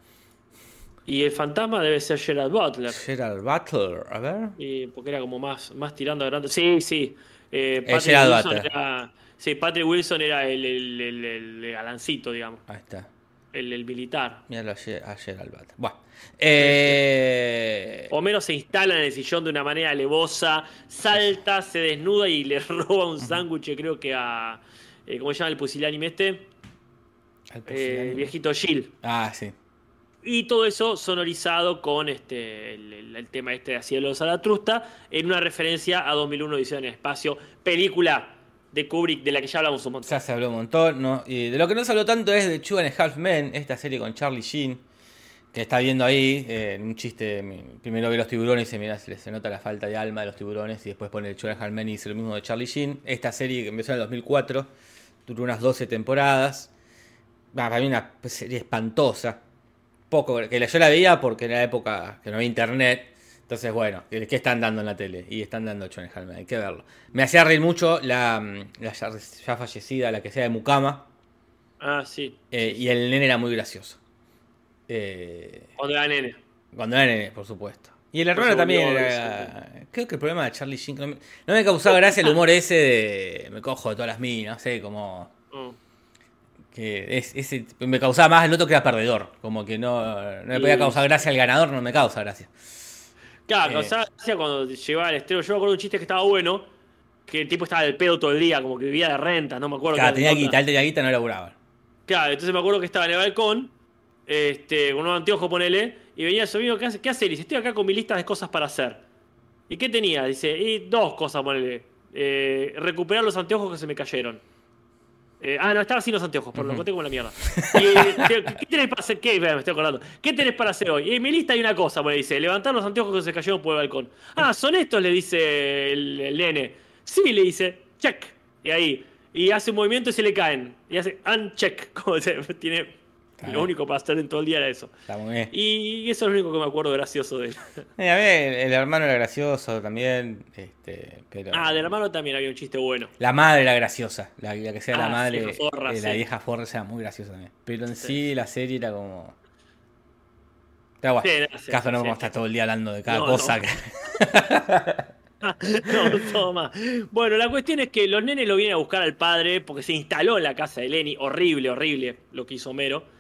Y el fantasma debe ser Gerard Butler. Gerald Butler, a ver. y porque era como más, más tirando a grande. Sí, sí. Eh, Patrick, Wilson Butler. era, sí, Patrick Wilson era el, el, el- el galancito, digamos. Ahí está. El, el militar. Míralo a Ge- a Gerald Butler. Bueno. Eh, Homero se instala en el sillón de una manera alevosa, salta, se desnuda y le <laughs> roba un sándwich, creo que a. eh, ¿Cómo se llama el pusilánime este? al Eh, el viejito Jill. Ah, sí. Y todo eso sonorizado con este el, tema este de Cielo de Zaratrusta, en una referencia a 2001 Odisea en el Espacio, película de Kubrick de la que ya hablamos un montón. Ya se habló un montón, ¿no? Y de lo que no se habló tanto es de a Half Men, esta serie con Charlie Sheen, que está viendo ahí, eh, un chiste, primero ve los tiburones y dice, mira, se, se nota la falta de alma de los tiburones, y después pone a Half Men y dice lo mismo de Charlie Sheen. Esta serie que empezó en el 2004, duró unas 12 temporadas, para mí una serie espantosa, poco, que yo la veía porque en la época que no había internet, entonces bueno, ¿qué están dando en la tele? Y están dando Two and a Half Men, hay que verlo. Me hacía reír mucho la, mm, la ya, ya fallecida, la que sea de Mukama, Ah, sí. eh, y el nene era muy gracioso. Eh, Cuando era nene. cuando era nene, por supuesto. Y el hermano también era. Creo que el problema de Charlie Sheen. No me, no me causaba gracia el humor ese de. Me cojo de todas las minas, no sé, como. Mm. Que es, ese, me causaba más el otro que era perdedor. Como que no, no me podía causar gracia el ganador, no me causa gracia. Claro, Eh. hacía cuando llegaba al estreno. Yo me acuerdo de un chiste que estaba bueno. Que el tipo estaba del pedo todo el día, como que vivía de renta, no me acuerdo. Claro, tenía guita, él tenía guita, no laburaban. Claro, entonces me acuerdo que estaba en el balcón, este, con unos anteojos, ponele, y venía su amigo, ¿qué hace? ¿Qué hace? Y dice, estoy acá con mi lista de cosas para hacer. ¿Y qué tenía? Dice, y dos cosas, ponele. Eh, recuperar los anteojos que se me cayeron. Eh, ah, no, estaba sin los anteojos, por lo conté como la mierda. Y, eh, ¿qué, tenés para hacer? ¿Qué? Me estoy acordando. ¿Qué tenés para hacer hoy? En mi lista hay una cosa, ponele, dice, levantar los anteojos que se cayeron por el balcón. Ah, ¿son estos? Le dice el, el nene. Sí, le dice, check. Y ahí. Y hace un movimiento y se le caen. Y hace uncheck. <laughs> Como se, tiene. Está Lo único para hacer en todo el día era eso. Está muy bien. Y eso es lo único que me acuerdo gracioso de él. Eh, a ver, el hermano era gracioso también, este, pero... Ah, del hermano también había un chiste bueno. La madre era graciosa, la, la que sea la Ah, madre, forra, eh, la sí. vieja forra era muy graciosa también. Pero en sí, Sí. la serie era como... Pero bueno, Sí, no, caso no sí. vamos a estar todo el día hablando de cada No, cosa. no. que- <laughs> no, más. Bueno, la cuestión es que los nenes lo vienen a buscar al padre porque se instaló en la casa de Lenny. Horrible, horrible lo que hizo Homero.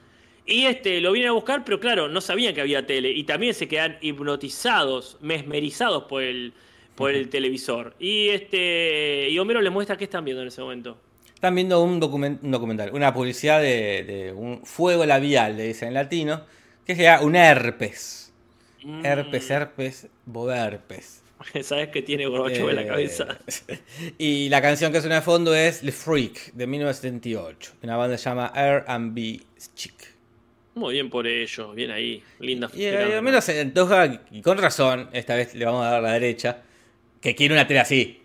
Y este, lo vienen a buscar, pero claro, no sabían que había tele. Y también se quedan hipnotizados, mesmerizados por el, por el televisor. Y este. Y Homero les muestra qué están viendo en ese momento. Están viendo un, document- un documental, una publicidad de, de un fuego labial, le dicen en latino, que sea un herpes. Mm. Herpes, herpes, boberpes. <laughs> Sabes que tiene brocho en la Eh, cabeza. <laughs> Y la canción que suena de fondo es The Freak, de 1978. Una banda que se llama R&B Chic. Muy bien por ello, bien ahí. Linda Y al menos se antoja, y con razón, esta vez le vamos a dar la derecha, que quiere una tele así.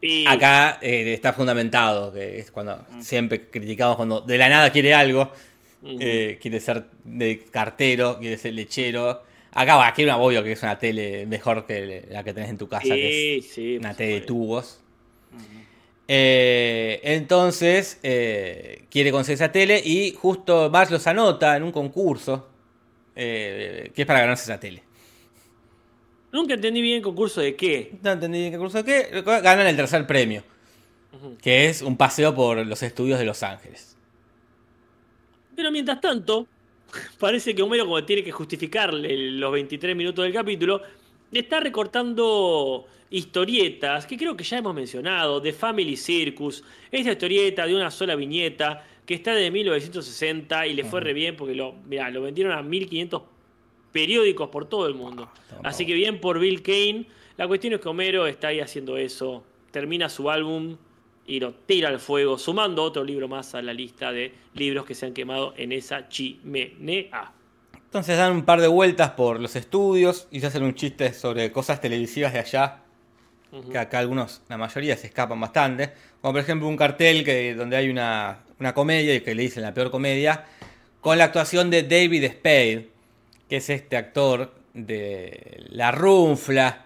Y- Acá eh, está fundamentado, que es cuando siempre criticamos cuando de la nada quiere algo, eh, quiere ser de cartero, quiere ser lechero. Acá va, quiere una obvio que es una tele mejor que la que tenés en tu casa, que es Sí, una tele de tubos. Eh, entonces, eh, quiere conseguir esa tele y justo Bart los anota en un concurso eh, que es para ganarse esa tele. Nunca entendí bien concurso de qué. No entendí en qué concurso que ganan el tercer premio, que es un paseo por los estudios de Los Ángeles. Pero mientras tanto, <laughs> parece que Homero, como tiene que justificarle los 23 minutos del capítulo, está recortando historietas que creo que ya hemos mencionado, The Family Circus, esta historieta de una sola viñeta que está de 1960 y le fue re bien porque lo, mirá, lo vendieron a 1500 periódicos por todo el mundo. toma. Así que bien por Bill Kane. La cuestión es que Homero está ahí haciendo eso, termina su álbum y lo tira al fuego, sumando otro libro más a la lista de libros que se han quemado en esa chimenea. Entonces dan un par de vueltas por los estudios y se hacen un chiste sobre cosas televisivas de allá, que acá algunos, la mayoría se escapan bastante. Como por ejemplo un cartel que, donde hay una, una comedia y que le dicen la peor comedia, con la actuación de David Spade, que es este actor de La Runfla,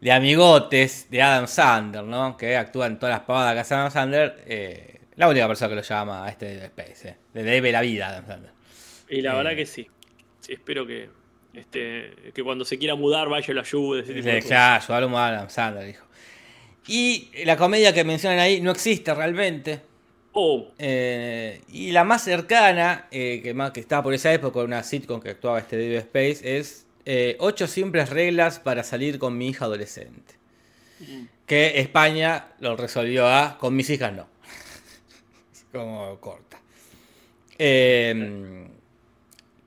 de Amigotes, de Adam Sandler, ¿no? Que actúa en todas las pavadas que hace Adam Sandler. eh, la única persona que lo llama a este David Spade, ¿eh? le debe la vida a Adam Sandler. Y la Eh. verdad que sí. Sí, espero que, este, que cuando se quiera mudar vaya y lo ayude. ese tipo de cosas. claro, a Adam Sandler, dijo. Y la comedia que mencionan ahí no existe realmente. Oh, Eh, y la más cercana, eh, que, más, que estaba por esa época, una sitcom que actuaba este David Space, es eh, Ocho simples reglas para salir con mi hija adolescente. Que España lo resolvió a con mis hijas no. <laughs> Como corta. Eh,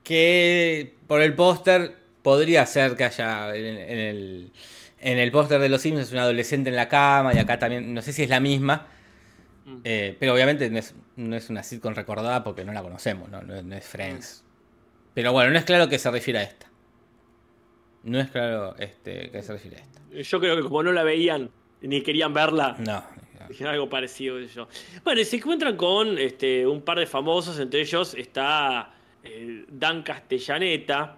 que por el póster podría ser que haya en, en el, en el póster de los Simpsons un adolescente en la cama y acá también, no sé si es la misma. Mm. Eh, pero obviamente no es, no es una sitcom recordada porque no la conocemos, no, no, no es Friends. Pero bueno, no es claro que se refiere a esta. No es claro este, que se refiere a esta. yo creo que como no la veían ni querían verla, No. Dijeron algo parecido yo. Bueno, y se encuentran con este, un par de famosos, entre ellos está eh, Dan Castellaneta,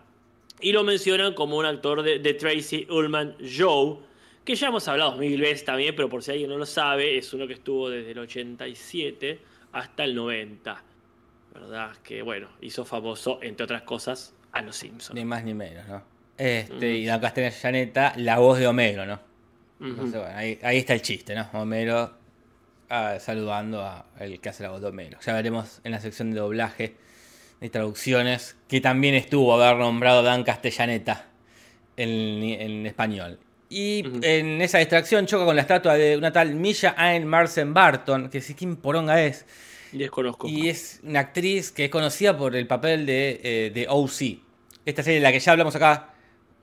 y lo mencionan como un actor de, de Tracy Ullman Joe, que ya hemos hablado mil veces también, pero por si alguien no lo sabe, es uno que estuvo desde el 87 hasta el 90. ¿Verdad? Que bueno, hizo famoso, entre otras cosas, a los Simpsons. Ni más ni menos, ¿no? Este, Y Dan Castellaneta, la voz de Homero, ¿no? Entonces, bueno, ahí, ahí está el chiste, ¿no? Homero ah, saludando a el que hace la voz de Homero. Ya veremos en la sección de doblaje y traducciones que también estuvo haber nombrado Dan Castellaneta en, en español. Y en esa distracción choca con la estatua de una tal Misha Ann Marsen Barton, que sí, ¿quién poronga es? Desconozco. Y es una actriz que es conocida por el papel de, eh, de OC. Esta serie de la que ya hablamos acá,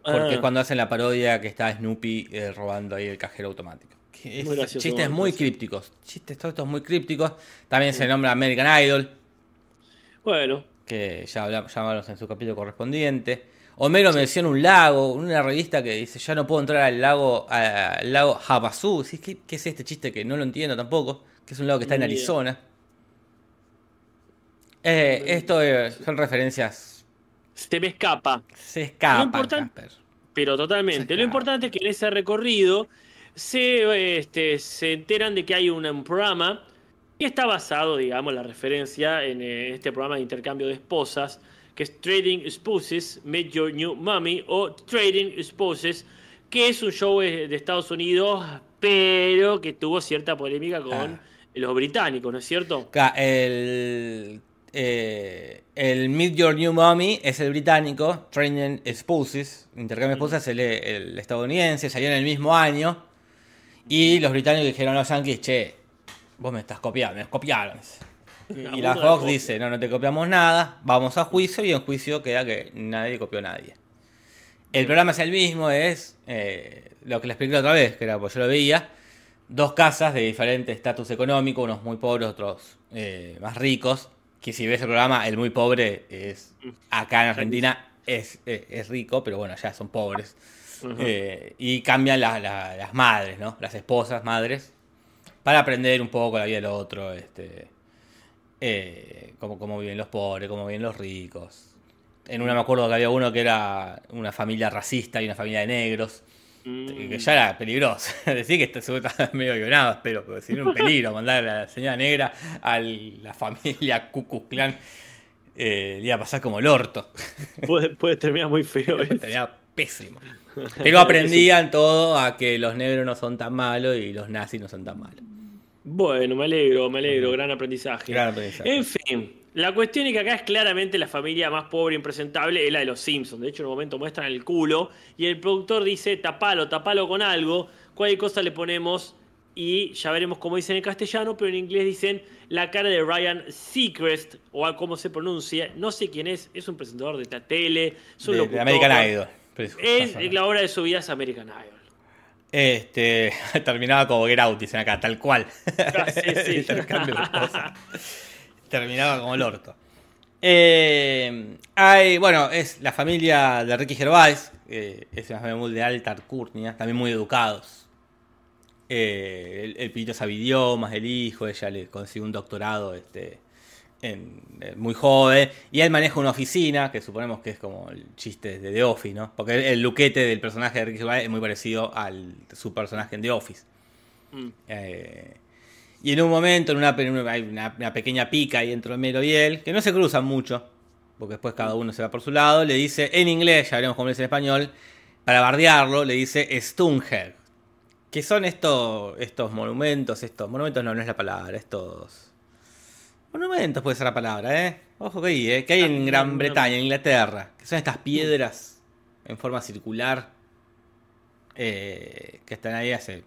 porque Ah. es cuando hacen la parodia que está Snoopy eh, robando ahí el cajero automático. Que es- Muy gracioso, chistes muy parece. crípticos. Chistes todos estos muy crípticos. También se nombra American Idol, Bueno, que ya hablamos, ya hablamos en su capítulo correspondiente. Homero menciona un lago, una revista que dice, ya no puedo entrar al lago, al lago Havasu. Sí, ¿Qué, qué es este chiste que no lo entiendo tampoco? Que es un lago que está en. Arizona. Eh, esto eh, son referencias. se me escapa. Se escapan, importan- Casper. Pero totalmente. Sí, Lo importante es que en ese recorrido se, este, se enteran de que hay un, un programa que está basado, digamos, la referencia en eh, este programa de intercambio de esposas, que es Trading Spouses, Meet Your New Mommy, o Trading Spouses, que es un show eh, de Estados Unidos, pero que tuvo cierta polémica con Ah. los británicos, ¿no es cierto? El, eh, el Meet Your New Mommy es el británico, Training Spouses, Intercambio de Esposas es el, el estadounidense, salió en el mismo año. Y los británicos dijeron a los yankees, che, vos me estás copiando, me copiaron. Y la Fox dice, no, no te copiamos nada, vamos a juicio y en juicio queda que nadie copió a nadie. El programa es el mismo, es eh, lo que le expliqué otra vez, que era, pues yo lo veía, dos casas de diferente estatus económico, unos muy pobres, otros eh, más ricos, que si ves el programa, el muy pobre es, acá en Argentina es, es, es rico, pero bueno, ya son pobres. Eh, y cambian la- la- las madres, ¿no? Las esposas, madres, para aprender un poco la vida del otro, este, eh, cómo, cómo viven los pobres, cómo viven los ricos. En una me acuerdo que había uno que era una familia racista y una familia de negros, Mm. que ya era peligroso. <laughs> Decir que estaba medio guionado, pero, pero si era un peligro mandar a la señora negra a la familia Ku Klux Klan, eh, le iba a pasar como el orto. <laughs> Puede, puede terminar muy feo. ¿eh? Estaría pésimo. Pero aprendían todo a que los negros no son tan malos y los nazis no son tan malos. Bueno, me alegro, me alegro, gran aprendizaje. Gran aprendizaje. En fin, la cuestión es que acá es claramente la familia más pobre e impresentable, es la de los Simpsons. De hecho, en un momento muestran el culo y el productor dice, tapalo, tapalo con algo, cualquier cosa le ponemos y ya veremos cómo dicen en castellano, pero en inglés dicen la cara de Ryan Seacrest, o a cómo se pronuncia, no sé quién es, es un presentador de la tele, es un De. American Idol. Es, la hora de su vida es American Idol. Este, <laughs> terminaba como Get Out, dicen acá, tal cual. Ah, sí, sí. <laughs> Intercambio de cosas. <laughs> Terminaba como el orto. Eh, hay, bueno, es la familia de Ricky Gervais, eh, es una familia muy de alta alcurnia, también muy educados. Eh, el, el pibito sabe idiomas, el hijo, ella le consiguió un doctorado este, en- eh, muy joven, y él maneja una oficina, que suponemos que es como el chiste de The Office, ¿no? Porque el, el luquete del personaje de Ricky es muy parecido al su personaje en The Office. Mm. Eh, y en un momento, en una, pe- en una- hay una, una pequeña pica ahí entre Homero y él, que no se cruzan mucho, porque después cada uno se va por su lado, le dice en inglés, ya veremos cómo es en español, para bardearlo, le dice Stunhead. Que son estos, estos monumentos, estos monumentos no, no es la palabra, estos... Monumentos puede ser la palabra, ¿eh? Ojo que hay, ¿eh? Que hay en Gran Bretaña, en Inglaterra, que son estas piedras en forma circular eh, que están ahí hace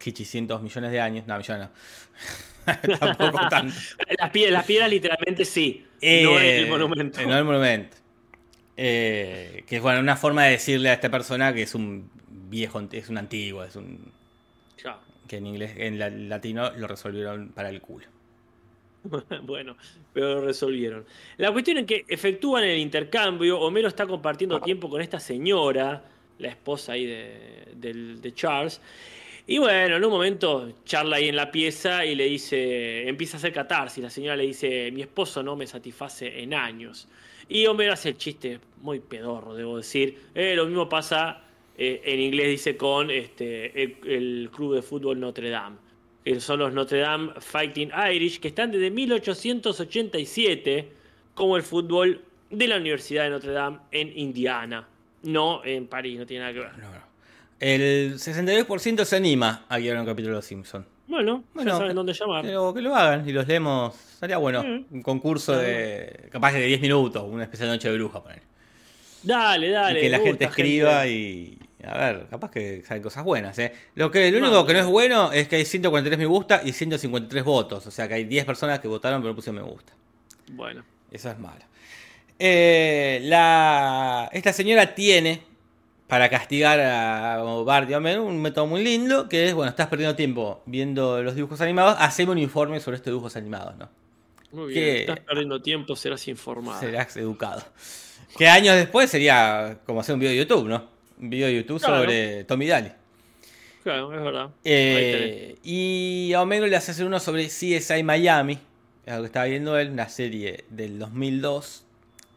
cientos millones de años. No, millones no. <laughs> Tampoco <laughs> tanto. Las piedras, las piedras literalmente sí, no Eh, es el monumento. eh, no el monumento. Eh, que es bueno, una forma de decirle a esta persona que es un viejo, es un antiguo, es un. Ya. que en inglés, en la- latino lo resolvieron para el culo. <laughs> Bueno, pero lo resolvieron. La cuestión es que efectúan el intercambio. Homero está compartiendo tiempo con esta señora, la esposa ahí de, Charles. Y bueno, en un momento charla ahí en la pieza y le dice, empieza a hacer catarsis. La señora le dice, mi esposo no me satisface en años. Y Homero hace el chiste muy pedorro, debo decir. Eh, lo mismo pasa, eh, en inglés dice, con este, el, el club de fútbol Notre Dame que son los Notre Dame Fighting Irish, que están desde 1887 como el fútbol de la Universidad de Notre Dame en Indiana, no en París, no tiene nada que ver. No, no. El 62% se anima a guiar un capítulo de Los Simpsons. Bueno, Bueno, ya saben dónde llamar. Lo, que lo hagan y los leemos. Estaría bueno. Un concurso de. capaz de 10 minutos, una especial noche de bruja, poner. Dale, dale. y que la gente escriba gente. y. A ver, capaz que salen cosas buenas, ¿eh? Lo, que, lo único que no es bueno es que hay 143 me gusta y 153 votos. O sea que hay 10 personas que votaron pero no pusieron me gusta. Bueno. Eso es malo. Eh, la, esta señora tiene para castigar a Bart y a Homero un método muy lindo que es, bueno, estás perdiendo tiempo viendo los dibujos animados, haceme un informe sobre estos dibujos animados, ¿no? Muy bien. Estás perdiendo tiempo, serás informado. Serás educado. Que años después sería como hacer un video de YouTube, ¿no? Un video de YouTube Claro. sobre Tommy Daly. Claro, es verdad. Eh, y a Homero le hace hacer uno sobre CSI Miami, es lo que estaba viendo él, una serie del 2002,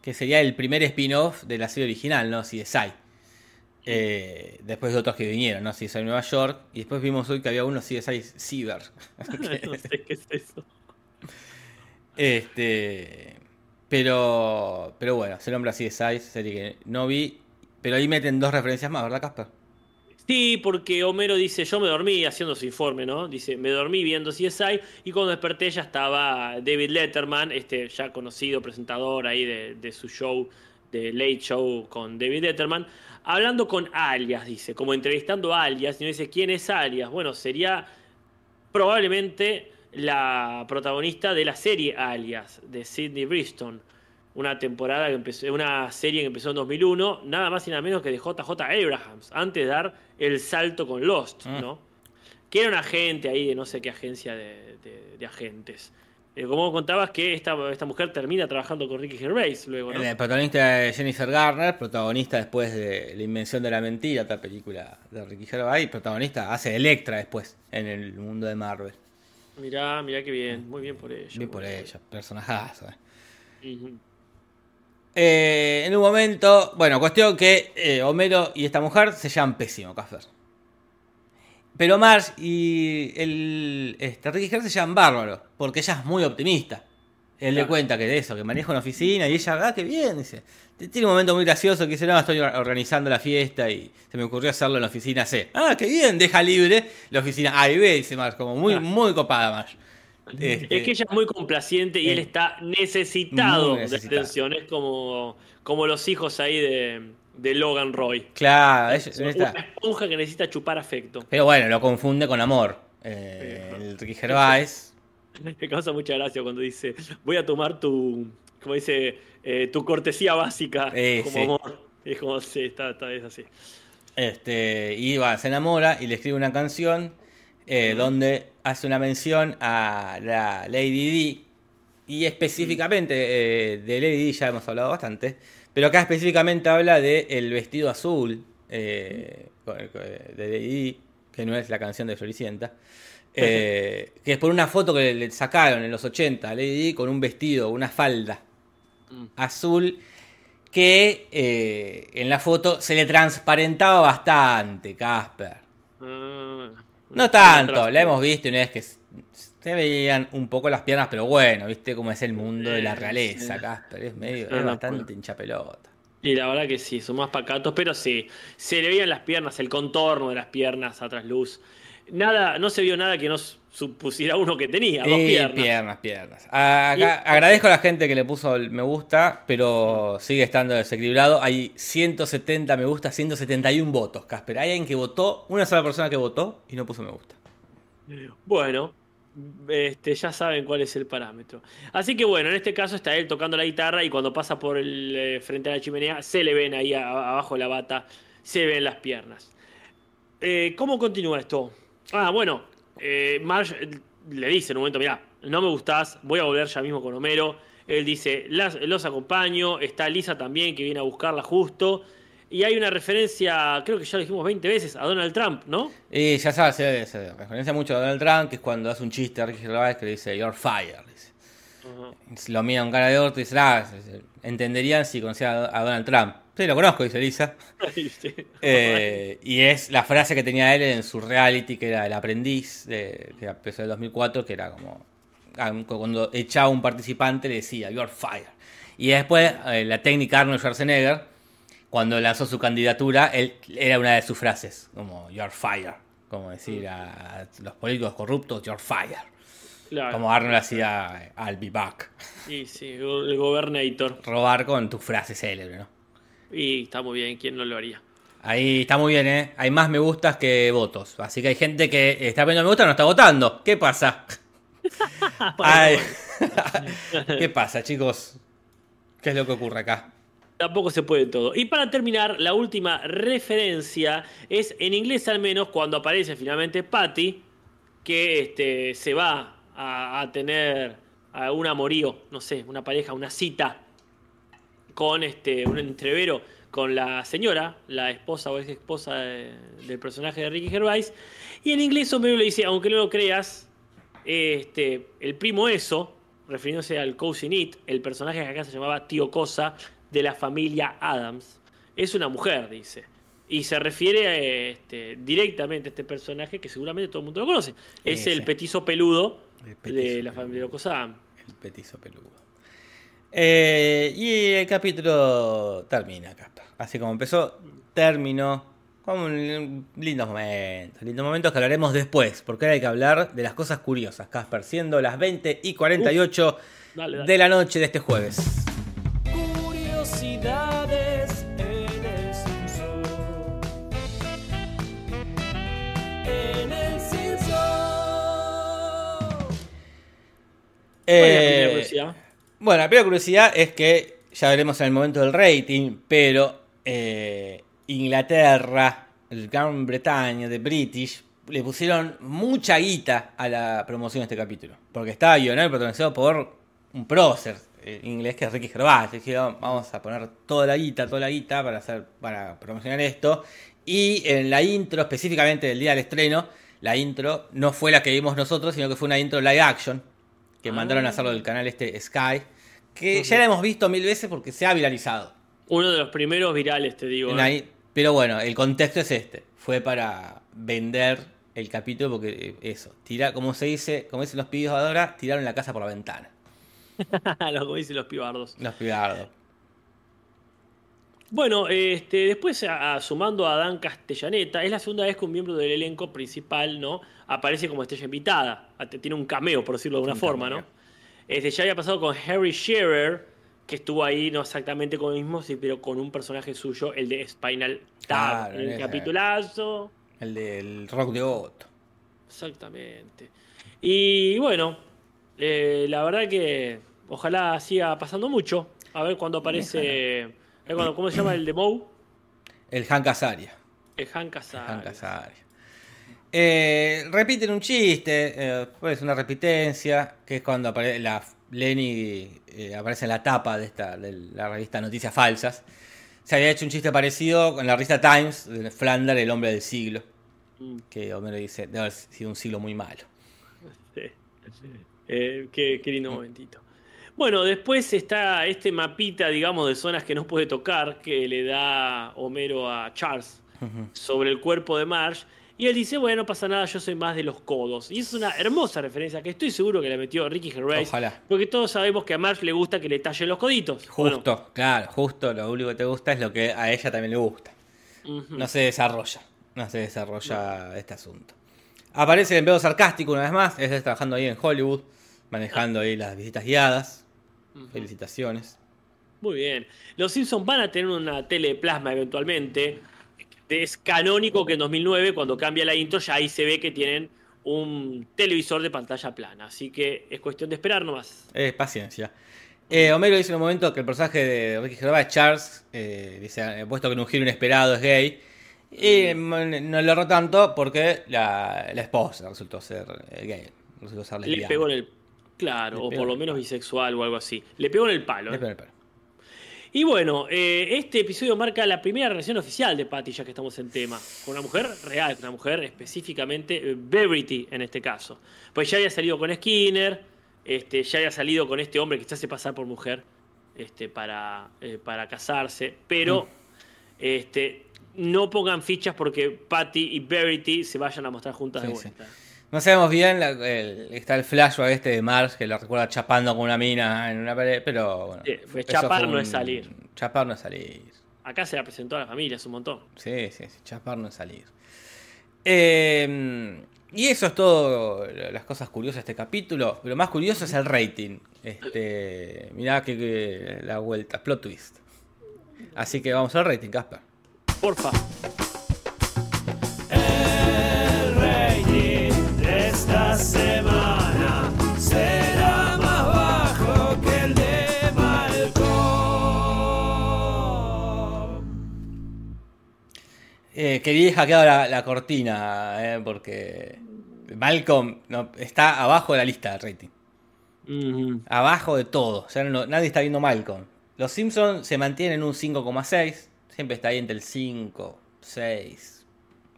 que sería el primer spin-off de la serie original, ¿no? CSI. Eh, después de otros que vinieron, ¿no? CSI Nueva York, y después vimos hoy que había uno CSI Cyber. <laughs> <laughs> no sé qué es eso. Este, pero, pero bueno, se nombra CSI, serie que no vi, pero ahí meten dos referencias más, ¿verdad, Casper? Sí, porque Homero dice, yo me dormí haciendo su informe, ¿no? Dice, me dormí viendo CSI y cuando desperté ya estaba David Letterman, este ya conocido presentador ahí de, su show, de Late Show con David Letterman, hablando con Alias, dice, como entrevistando a Alias, y uno dice, ¿quién es Alias? Bueno, sería probablemente la protagonista de la serie Alias, de Sidney Briston. Una temporada que empezó, una serie que empezó en 2001, nada más y nada menos que de JJ Abrahams, antes de dar el salto con Lost, Mm. ¿no? Que era un agente ahí de no sé qué agencia de, de- de agentes. Eh, como contabas que esta, esta mujer termina trabajando con Ricky Gervais luego, ¿no? El protagonista es Jennifer Garner, protagonista después de La Invención de la Mentira, otra película de Ricky Gervais, protagonista hace Electra después en el mundo de Marvel. Mirá, mirá qué bien, muy bien por ella. Bien por ella, personajazo. eh. Eh, en un momento, bueno, cuestión que eh, Homero y esta mujer se llaman pésimo, Casper. Pero Marge y el este, Ricky Gervais se llaman bárbaro, porque ella es muy optimista. Él le cuenta que de eso, que maneja una oficina y ella, ah, qué bien, dice. Tiene un momento muy gracioso que dice, no, estoy or- organizando la fiesta y se me ocurrió hacerlo en la oficina C. Ah, qué bien, deja libre la oficina A y B, dice Marge, como muy, Claro. muy copada Marge. Este, Es que ella es muy complaciente y él está necesitado de atención. Es como, como los hijos ahí de, de Logan Roy. Claro, ella- Una esponja que necesita chupar afecto. pero bueno, lo confunde con amor. Eh, el Ricky Gervais. <laughs> Me causa mucha gracia cuando dice, voy a tomar tu, como dice, eh, tu cortesía básica Eh, como sí. amor. Es como, sí, está, está, es así. Este, y va, se enamora y le escribe una canción eh, donde hace una mención a la Lady D. Y específicamente eh, de Lady D ya hemos hablado bastante. Pero acá específicamente habla de El vestido azul eh, de Lady D, que no es la canción de Floricienta. que es por una foto que le sacaron en los 80 a Lady D con un vestido, una falda Mm. azul que en la foto se le transparentaba bastante, Casper. No tanto, la hemos visto una vez que se veían un poco las piernas, pero bueno, viste cómo es el mundo de la realeza, sí. Casper, es medio, es bastante puedo. hincha pelota. Y la verdad que sí, son más pacatos, pero sí, se le veían las piernas, el contorno de las piernas a trasluz. Nada, no se vio nada que nos supusiera uno que tenía, dos Y piernas. piernas, piernas. Acá- Y- agradezco a la gente que le puso el me gusta, pero sigue estando desequilibrado. Hay 170 me gusta, 171 votos, Casper. Hay alguien que votó, una sola persona que votó y no puso me gusta. Bueno, este, ya saben cuál es el parámetro. Así que bueno, en este caso está él tocando la guitarra y cuando pasa por el eh, frente a la chimenea se le ven ahí a- abajo de la bata, se ven las piernas. Eh, ¿Cómo continúa esto? Ah, bueno, eh, Marge le dice en un momento, mira, no me gustás, voy a volver ya mismo con Homero. Él dice, "Las- los acompaño, está Lisa también que viene a buscarla justo. Y hay una referencia, creo que ya lo dijimos 20 veces, a Donald Trump, ¿no? Y ya sabes, se, se referencia mucho a Donald Trump, que es cuando hace un chiste a Ricky Gervais que le dice, You're fired. dice. Lo mira con cara de orto y dice, ah, entenderían si conocían a a Donald Trump. Sí, lo conozco, dice Lisa. <laughs> Sí. Eh, y es la frase que tenía él en su reality, que era El aprendiz, de, que empezó en el 2004, que era como, ah, cuando echaba a un participante le decía, You're fired. Y después, eh, la técnica Arnold Schwarzenegger, cuando lanzó su candidatura, él, era una de sus frases, como You're fired. Como decir a los políticos corruptos, You're fired. Claro. Como Arnold hacía I'll be back. Sí, sí, el Gobernator. Robar con tu frase célebre, ¿no? Y está muy bien, ¿quién no lo haría? Ahí está muy bien, ¿eh? Hay más me gustas que votos. Así que hay gente que está poniendo me gusta y no está votando. ¿Qué pasa? <laughs> Ay. <laughs> ¿Qué pasa, chicos? ¿Qué es lo que ocurre acá? Tampoco se puede todo. Y para terminar, la última referencia es en inglés al menos cuando aparece finalmente Patty, que este, se va a, tener a un amorío, no sé, una pareja, una cita con este, un entrevero con la señora, la esposa o ex esposa del personaje de Ricky Gervais. Y en inglés Homero le dice, aunque no lo creas, este, el primo eso, refiriéndose al Cousin It, el personaje que acá se llamaba Tío Cosa, de la familia Adams. Es una mujer, dice. Y se refiere este, directamente a este personaje que seguramente todo el mundo lo conoce. Es el petizo peludo de la familia Adams. El petizo peludo. Eh, y el capítulo termina, Casper. Así como empezó, terminó. Con lindos momentos. Lindos momentos que hablaremos después. Porque ahora hay que hablar de las cosas curiosas, Casper. Siendo las 20 y 48 de la noche de este jueves. Eh, bueno, la primera curiosidad es que ya veremos en el momento del rating, pero eh, Inglaterra, el Gran Bretaña, de British, le pusieron mucha guita a la promoción de este capítulo. Porque estaba guionado y protagonizado por un prócer eh, inglés que es Ricky Gervais. Dijeron, vamos a poner toda la guita, toda la guita para, hacer, para promocionar esto. Y en la intro, específicamente del día del estreno, la intro no fue la que vimos nosotros, sino que fue una intro live action que mandaron a hacerlo del canal este Sky, que ya la hemos visto mil veces porque se ha viralizado. Uno de los primeros virales, te digo. ¿eh? pero bueno, el contexto es este. Fue para vender el capítulo porque eh, eso, tira, como se dice, como dicen los pibes ahora, tiraron la casa por la ventana. <laughs> Lo como dicen los pibardos. Los pibardos. Bueno, este, después sumando a Dan Castellaneta, es la segunda vez que un miembro del elenco principal no aparece como estrella invitada. Tiene un cameo, por decirlo de alguna forma, ¿no? Este, ya había pasado con Harry Shearer, que estuvo ahí no exactamente con el mismo, pero con un personaje suyo, el de Spinal Tap, el capitulazo. El del rock de Otto. Exactamente. Y bueno, eh, la verdad que ojalá siga pasando mucho. A ver cuando aparece ¿Cómo se llama el de Moe? El Han Casaria. El Han Casaria. Eh, repiten un chiste, eh, pues una repitencia, que es cuando aparece la Lenny eh, aparece en la tapa de esta de la revista Noticias Falsas. Se había hecho un chiste parecido con la revista Times de Flander, el hombre del siglo. Mm. Que Homero dice, debe haber sido un siglo muy malo. <laughs> Sí, qué, qué lindo momentito. Bueno, después está este mapita, digamos, de zonas que no puede tocar, que le da Homero a Charles sobre el cuerpo de Marge. Y él dice, bueno, no pasa nada, yo soy más de los codos. Y es una hermosa referencia que estoy seguro que la metió Ricky Gervais. Ojalá. Porque todos sabemos que a Marge le gusta que le tallen los coditos. Justo, claro, justo lo único que te gusta es lo que a ella también le gusta. No se desarrolla, no se desarrolla este asunto. Aparece el empleado sarcástico una vez más, es trabajando ahí en Hollywood, manejando ahí las visitas guiadas. Felicitaciones. Muy bien. Los Simpsons van a tener una tele plasma eventualmente. Es canónico que en 2009, cuando cambia la intro, ya ahí se ve que tienen un televisor de pantalla plana. Así que es cuestión de esperar nomás. Es paciencia. Eh, Homero dice en un momento que el personaje de Ricky Gervais, Charles, eh, dice, puesto que en un giro inesperado es gay. Y no lo erró tanto porque la, esposa resultó ser eh, gay. Resultó ser Le pegó en el Claro, o por lo menos bisexual o algo así. Le pegó en el palo. Le pegó en el palo. Y bueno, eh, este episodio marca la primera relación oficial de Patty, ya que estamos en tema. Con una mujer real, una mujer específicamente eh, Verity en este caso. Pues ya había salido con Skinner, este, ya había salido con este hombre que se hace pasar por mujer este, para, eh, para casarse, pero mm. este, no pongan fichas porque Patty y Verity se vayan a mostrar juntas de vuelta. No sabemos bien, está el flashback este de Mars que lo recuerda chapando con una mina en una pared, pero bueno. chapar no es salir. Chapar no es salir. Acá se la presentó a la familia, es un montón. Sí, sí, sí, chapar no es salir. Em, y eso es todo las cosas curiosas de este capítulo. Lo más curioso es el rating. Este, mirá que, la vuelta, plot twist. Así que vamos al rating, Casper. Porfa. Eh, que bien hackeado la, la cortina, eh, porque Malcolm no, está abajo de la lista del rating. Abajo de todo. O sea, no- nadie está viendo Malcolm. Los Simpsons se mantienen en un 5,6. Siempre está ahí entre el 5, 6.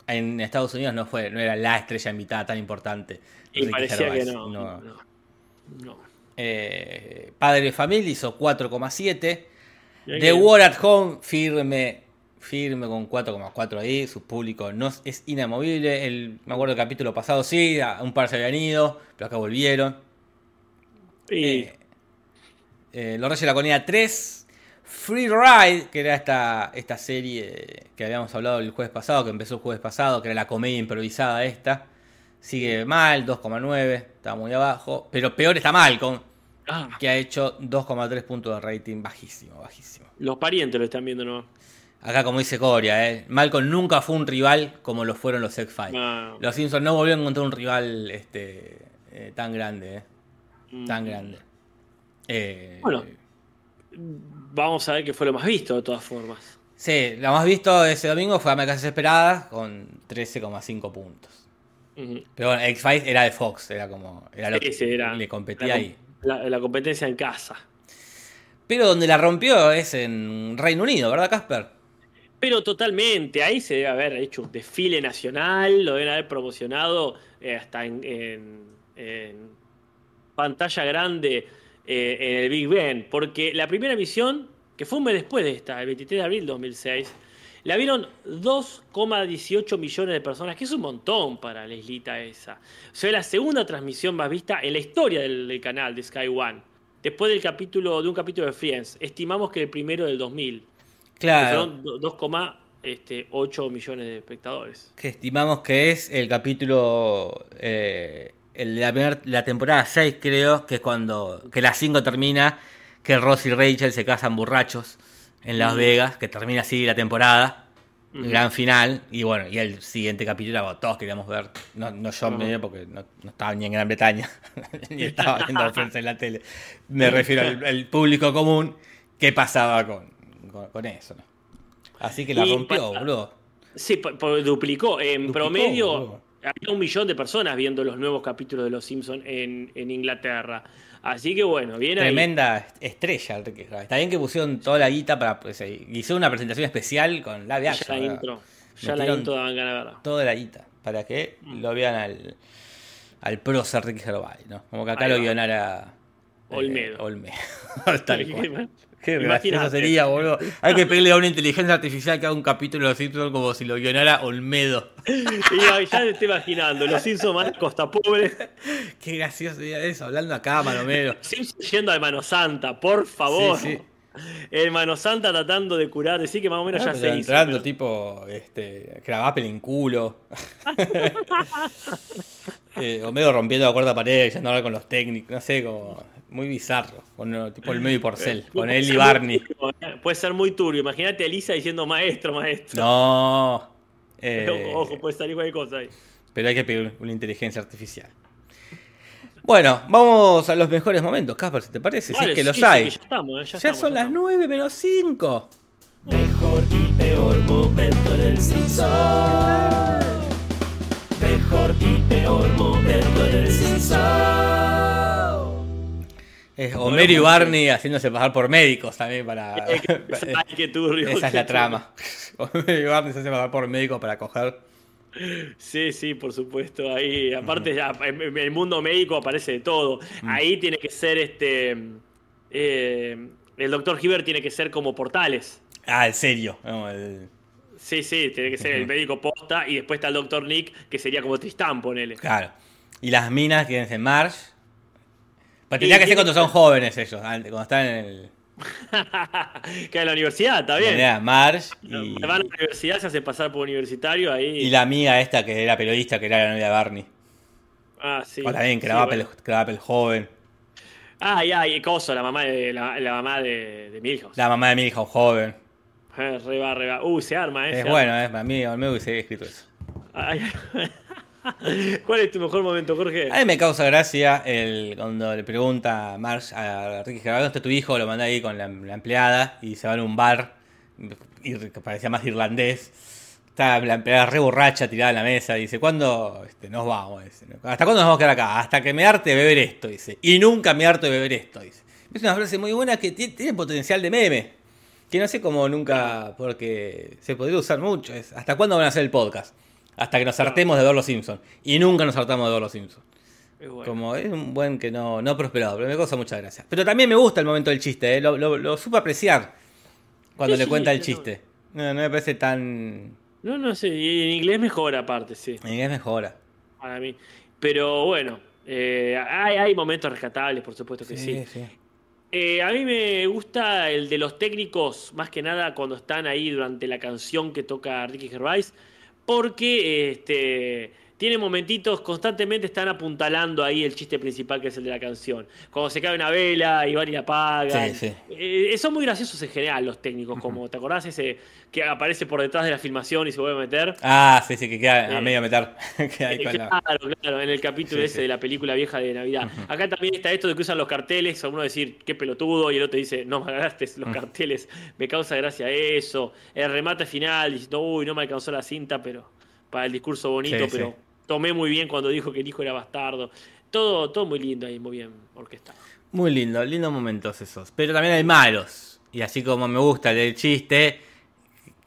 En Estados Unidos no fue, no era la estrella invitada tan importante. Y parecía que no. no. no. Eh, Padre de Familia hizo 4,7. Mirá The que- War at Home, firme, firme con 4,4 ahí. Su público no es- inamovible. El, me acuerdo el capítulo pasado, sí, a- un par se habían ido, pero acá volvieron. Y- Eh, eh, Los Reyes de la Colina 3. Free Ride, que era esta, esta serie que habíamos hablado el jueves pasado, que empezó el jueves pasado, que era la comedia improvisada esta. Sigue mal, 2,9, está muy abajo. Pero peor está Malcolm, Ah, que ha hecho 2,3 puntos de rating, bajísimo, bajísimo. los parientes lo están viendo, ¿no? Acá, como dice Coria, eh, Malcolm nunca fue un rival como lo fueron los X-Files. Los Simpsons no volvieron a encontrar un rival este, eh, tan grande, eh, tan mm. grande. Eh, Bueno. Vamos a ver qué fue lo más visto, de todas formas. Sí, lo más visto ese domingo fue Americanas Esperadas con 13,5 puntos. Pero bueno, X-Files era de Fox, era como. Era lo que sí, era le competía la, ahí. La, la competencia en casa. Pero donde la rompió es en Reino Unido, ¿verdad, Casper? Pero totalmente, ahí se debe haber hecho un desfile nacional, lo deben haber promocionado eh, hasta en, pantalla grande eh, en el Big Ben, porque la primera emisión, que fue un mes después de esta, el 23 de abril de 2006, la vieron 2,18 millones de personas, que es un montón para la islita esa. O sea, la segunda transmisión más vista en la historia del, del canal de Sky One, después del capítulo, de un capítulo de Friends. Estimamos que el primero del 2000. Claro. fueron do- 2,8 millones de espectadores. Que estimamos que es el capítulo. eh, el de la, primer- la temporada 6, creo, que es cuando. Que la 5 termina. Que Ross y Rachel se casan borrachos en Las Mm. Vegas. Que termina así la temporada. Gran final. Y bueno, y el siguiente capítulo todos queríamos ver. No, no yo Ajá. medio porque no, no estaba ni en Gran Bretaña. <laughs> ni estaba viendo <laughs> Friends en la tele. Me refiero al público común. ¿Qué pasaba con, con, con eso? no? Así que la Y rompió, boludo. Sí, duplicó. En Duplicó, promedio, boludo. había un millón de personas viendo los nuevos capítulos de Los Simpsons en, en Inglaterra. Así que bueno, ahí. Tremenda estrella. Está bien que pusieron toda la guita para. Pues, eh, hizo una presentación especial con live Ya action. la intro. Ya la intro daban ganas de. Toda la guita. Para que Mm. lo vean al, al prócer Enrique Gervais, ¿no? Como que acá Ahí lo va. guionara. eh, Olmedo. Olmedo. <laughs> Tal cual. Qué gracioso sería, boludo. Hay que pedirle a una inteligencia artificial que haga un capítulo de los Simpsons como si lo guionara Olmedo. Y ya, te estoy imaginando, Los Simpsons más Costa Pobre. Qué gracioso sería eso, hablando a cámara, Olmedo. Simpsons yendo al Mano Santa, por favor. Sí, sí. El Mano Santa tratando de curar, decir que más o menos ya se hizo. entrando pero- tipo este Cravapel en culo. <laughs> <laughs> eh, Homero rompiendo la cuarta pared, yendo a hablar con los técnicos, no sé, como muy bizarro. Con, tipo el medio y porcel, <laughs> con él y Barney. turbio, ¿eh? Puede ser muy turbio. Imagínate a Elisa diciendo maestro, maestro. No. <laughs> eh, Ojo, puede salir cualquier cosa ahí. pero hay que pedir una inteligencia artificial. Bueno, vamos a los mejores momentos, Casper, si te parece, si es que sí, los sí, hay. que ya estamos, eh, ya, ya estamos, son ya las estamos. 9 menos 5. Mejor y peor momento en el Simpson. Mejor y peor momento en Es Homero y Barney haciéndose pasar por médicos también para. <laughs> Que- Ay, qué turbio. Esa es la trama. Homero <laughs> y Barney se hacen pasar por médicos para coger. Sí, sí, por supuesto. Ahí, aparte, ya, en el mundo médico aparece de todo. Mm. Ahí tiene que ser este. eh, el doctor Hibbert tiene que ser como portales. Ah, en serio. No, el- Sí, sí, tiene que ser el médico posta. Y después está el doctor Nick, que sería como Tristán, ponele. Claro. Y las minas quieren ser Marge. Pero tendría que ser cuando que son jóvenes ellos, cuando están en el. <laughs> que en la universidad, está bien. Era Marge y, Van a la universidad, se hace pasar por universitario ahí. y la amiga esta que era periodista, que era la novia de Barney. Ah, sí. o también, Sí, Cravapel, bueno. Joven. Ah, ya, y Coso, la mamá de, la, la mamá de, de Milhouse. La mamá de Milhouse joven. Eh, re va, re va. Uh, se arma, ¿eh? Es se bueno, eh, a mí, a mí me hubiese escrito eso. Ay, <laughs> <laughs> ¿Cuál es tu mejor momento, Jorge? A mí me causa gracia el, cuando le pregunta a Marsh a Ricky Gervais, ¿dónde está tu hijo? Lo manda ahí con la, empleada y se van a un bar que parecía más irlandés. Está la empleada re borracha tirada en la mesa. Dice, ¿cuándo este, nos vamos? ¿Hasta cuándo nos vamos a quedar acá? Hasta que me arte de beber esto, dice. Y nunca me harto beber esto, dice. Es una frase muy buena que tiene, potencial de meme. Que no sé cómo nunca, porque se podría usar mucho. ¿Hasta cuándo van a hacer el podcast? Hasta que nos hartemos de ver los Simpsons. Y nunca nos hartamos de ver los Simpsons. Es bueno. Como es un buen que no, no prosperado, pero me causa mucha gracia. Pero también me gusta el momento del chiste, ¿eh? lo, lo, lo supe apreciar cuando Sí, le sí, cuenta el chiste. No, no me parece tan. No, no sé, y en inglés mejor aparte, sí, En inglés mejora. para mí. Pero bueno, eh, hay, hay momentos rescatables, por supuesto que sí. sí. Eh, a mí me gusta el de los técnicos, más que nada cuando están ahí durante la canción que toca Ricky Gervais, porque este, tiene momentitos, constantemente están apuntalando ahí el chiste principal que es el de la canción. Cuando se cae una vela y van y la apagan. Sí, sí. Eh, son muy graciosos en general los técnicos, como ¿te acordás ese que aparece por detrás de la filmación y se vuelve a meter? Ah, sí, sí, que queda a Eh, medio meter. <laughs> ahí Eh, la- Claro, claro, en el capítulo Sí, ese de la película vieja de Navidad. Acá también está esto de que usan los carteles, a uno decir qué pelotudo y el otro dice no me agarraste los carteles, me causa gracia eso. El remate final diciendo uy, no me alcanzó la cinta, pero para el discurso bonito, pero. Tomé muy bien cuando dijo que el hijo era bastardo. Todo, todo muy lindo ahí, muy bien orquestado. Muy lindo, lindos momentos esos. Pero también hay malos. Y así como me gusta el del chiste,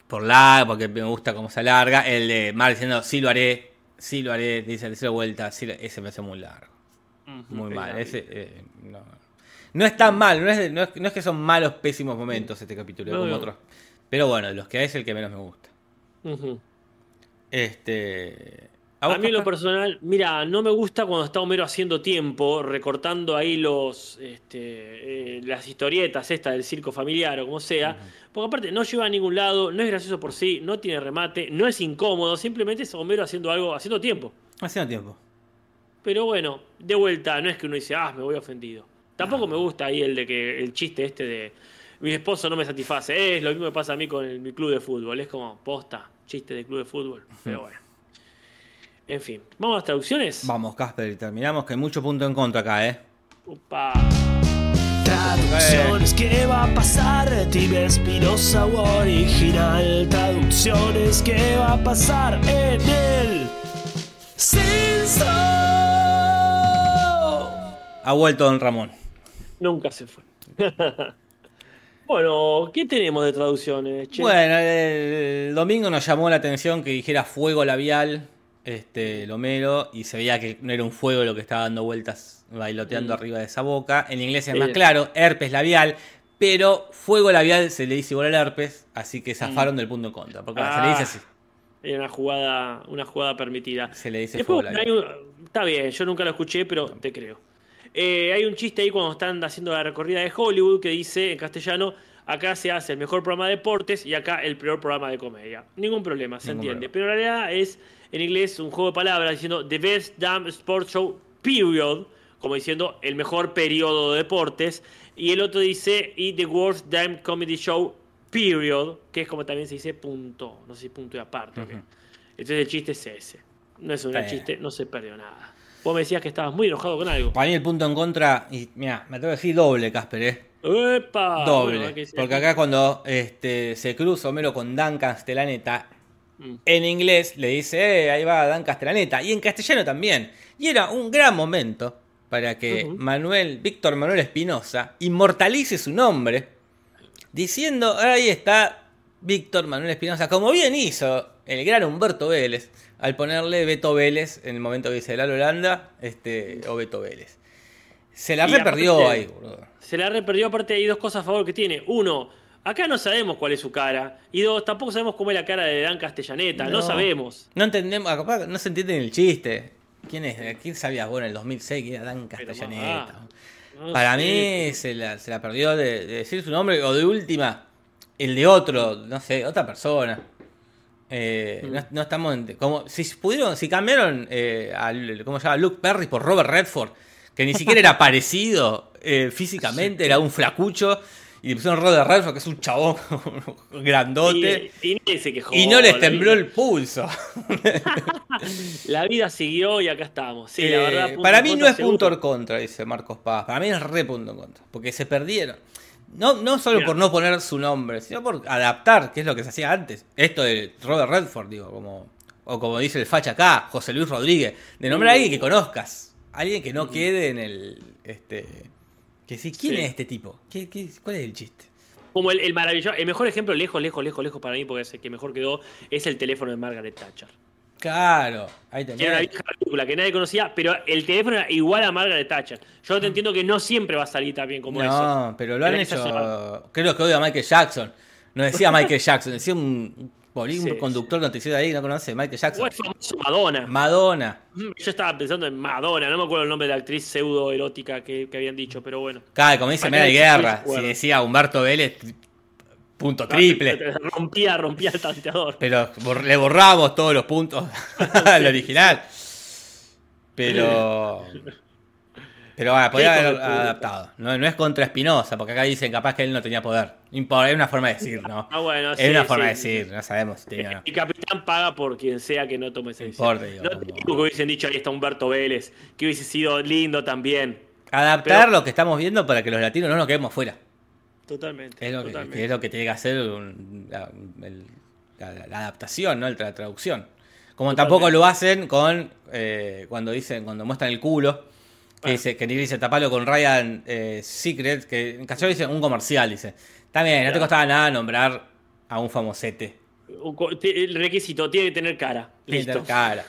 por la, porque me gusta cómo se alarga, el de Mar diciendo sí lo haré, sí lo haré, dice la vuelta, sí lo- ese me hace muy largo. Muy mal. Ese, eh, no. No es tan mal, no es, no, es, no es que son malos, pésimos momentos este capítulo, No, como no. otros. Pero bueno, de los que hay es el que menos me gusta. Este. A, mí en lo personal, mira, no me gusta cuando está Homero haciendo tiempo, recortando ahí los este, eh, las historietas estas del circo familiar o como sea, porque aparte no lleva a ningún lado, no es gracioso por sí, no tiene remate, no es incómodo, simplemente es Homero haciendo algo, haciendo tiempo. Haciendo tiempo. Pero bueno, de vuelta, no es que uno dice, ah, me voy ofendido. Tampoco me gusta ahí el de que el chiste este de mi esposo no me satisface. Es lo mismo que pasa a mí con el- mi club de fútbol. Es como posta, chiste de club de fútbol. Pero bueno. En fin, vamos a las traducciones. Vamos, Casper, y terminamos que hay mucho punto en contra acá, ¿eh? Upa. Traducciones, ¿qué va a pasar? Tibia Espinosa o original. Traducciones, ¿qué va a pasar en el censo? Ha vuelto Don Ramón. Nunca se fue. <laughs> bueno, ¿qué tenemos de traducciones? che? Bueno, el, domingo nos llamó la atención que dijera fuego labial, este, Lomero, y se veía que no era un fuego lo que estaba dando vueltas bailoteando Mm. arriba de esa boca. En inglés es más claro, herpes labial, pero fuego labial se le dice igual al herpes, así que zafaron del punto en contra, porque se le dice Mm. Ah. así, Era una jugada, una jugada permitida. se le dice Después, fuego labial. un- está bien, yo nunca lo escuché, pero te creo. Eh, hay un chiste ahí cuando están haciendo la recorrida de Hollywood que dice en castellano, acá se hace el mejor programa de deportes y acá el peor programa de comedia. Ningún problema, se Ningún entiende. problema. Pero en realidad es en inglés un juego de palabras diciendo The Best Damn Sports Show Period, como diciendo el mejor periodo de deportes. Y el otro dice y The Worst Damn Comedy Show Period, que es como también se dice punto, no sé si punto y aparte. Entonces el chiste es ese. No es un bien. chiste, no se perdió nada. Vos me decías que estabas muy enojado con algo. Para mí el punto en contra, y mira, me tengo que decir doble, Casper, ¿eh? ¡Epa! Doble. Bueno, porque acá cuando este, se cruza Homero con Dan Castellaneta, Mm. en inglés le dice, eh, ahí va Dan Castellaneta, y en castellano también. Y era un gran momento para que. Manuel, Víctor Manuel Espinosa, inmortalice su nombre, diciendo, ahí está Víctor Manuel Espinosa, como bien hizo el gran Humberto Vélez, al ponerle Beto Vélez en el momento que dice la Holanda, este, o Beto Vélez. Se la reperdió ahí, boludo. Se la reperdió, aparte hay dos cosas a favor que tiene. Uno, acá no sabemos cuál es su cara. Y dos, tampoco sabemos cómo es la cara de Dan Castellaneta. No, No. sabemos. No entendemos, capaz no se entiende ni el chiste. ¿Quién es? ¿Quién sabía vos en el 2006 que era Dan Castellaneta? ah, No Para sé. mí se la, se la perdió de, de decir su nombre o de última, el de otro, no sé, otra persona. Eh, Mm. no, no estamos en- como si pudieron, si cambiaron eh, al ¿cómo se llama? Luke Perry por Robert Redford, que ni siquiera era <laughs> parecido eh, físicamente, era un flacucho Y le pusieron Robert Redford, que es un chabón <laughs> grandote. Y, no les tembló vida- el pulso. <laughs> La vida siguió y acá estamos. Sí, la Eh, verdad. para mí no es punto en contra, dice Marcos Paz. Para mí es re punto en contra. Porque se perdieron. No, no solo Mira. por no poner su nombre, sino por adaptar, que es lo que se hacía antes. Esto de Robert Redford, digo, como. O como dice el facha acá, José Luis Rodríguez. De nombrar a alguien que conozcas. Alguien que no quede en el. Este. Que sí, ¿quién Sí. es este tipo? ¿Qué, qué- cuál es el chiste? Como el, el maravilloso, el mejor ejemplo, lejos, lejos, lejos, lejos para mí, porque es el que mejor quedó, es el teléfono de Margaret Thatcher. Claro, ahí Que era una vieja película que nadie conocía, pero el teléfono era igual a Margaret Thatcher. Yo te entiendo que no siempre va a salir tan bien como eso. No, pero lo han hecho. Creo que odio a Michael Jackson. No decía Michael Jackson, decía un, un Sí, conductor noticiero ahí, no conoce, Michael Jackson. Famoso Madonna. Madonna. Mm, Yo estaba pensando en Madonna, no me acuerdo el nombre de la actriz pseudo erótica que, que habían dicho, pero bueno. Claro, como dice Mera Jackson, Guerra, sí, si decía Humberto Vélez, punto triple. Rompía, rompía el tanteador. Pero le borramos todos los puntos <laughs> al original. Pero. <laughs> Pero bueno, podría Sí, haber adaptado. No, no es contra Espinosa, porque acá dicen capaz que él no tenía poder. Es una forma de decir, ¿no? <laughs> Ah, bueno, es sí, una forma de sí. decir, no sabemos si tenía no. El capitán paga por quien sea que no tome esa No decisión. digo, No te digo que hubiesen dicho ahí está Humberto Vélez, que hubiese sido lindo también. Adaptar Pero- lo que estamos viendo para que los latinos no nos quedemos fuera. Totalmente. Es lo que, totalmente. que es lo que tiene que hacer un- la, el- la- la adaptación, ¿no? La traducción. Como Totalmente. tampoco lo hacen con eh, cuando dicen, cuando muestran el culo, <laughs> que dice, que dice tapalo con Ryan eh, Secret, que en castellano dice un comercial, dice. También, no te costaba nada nombrar a un famosete. El requisito tiene que tener cara. Listo. Peter Cara.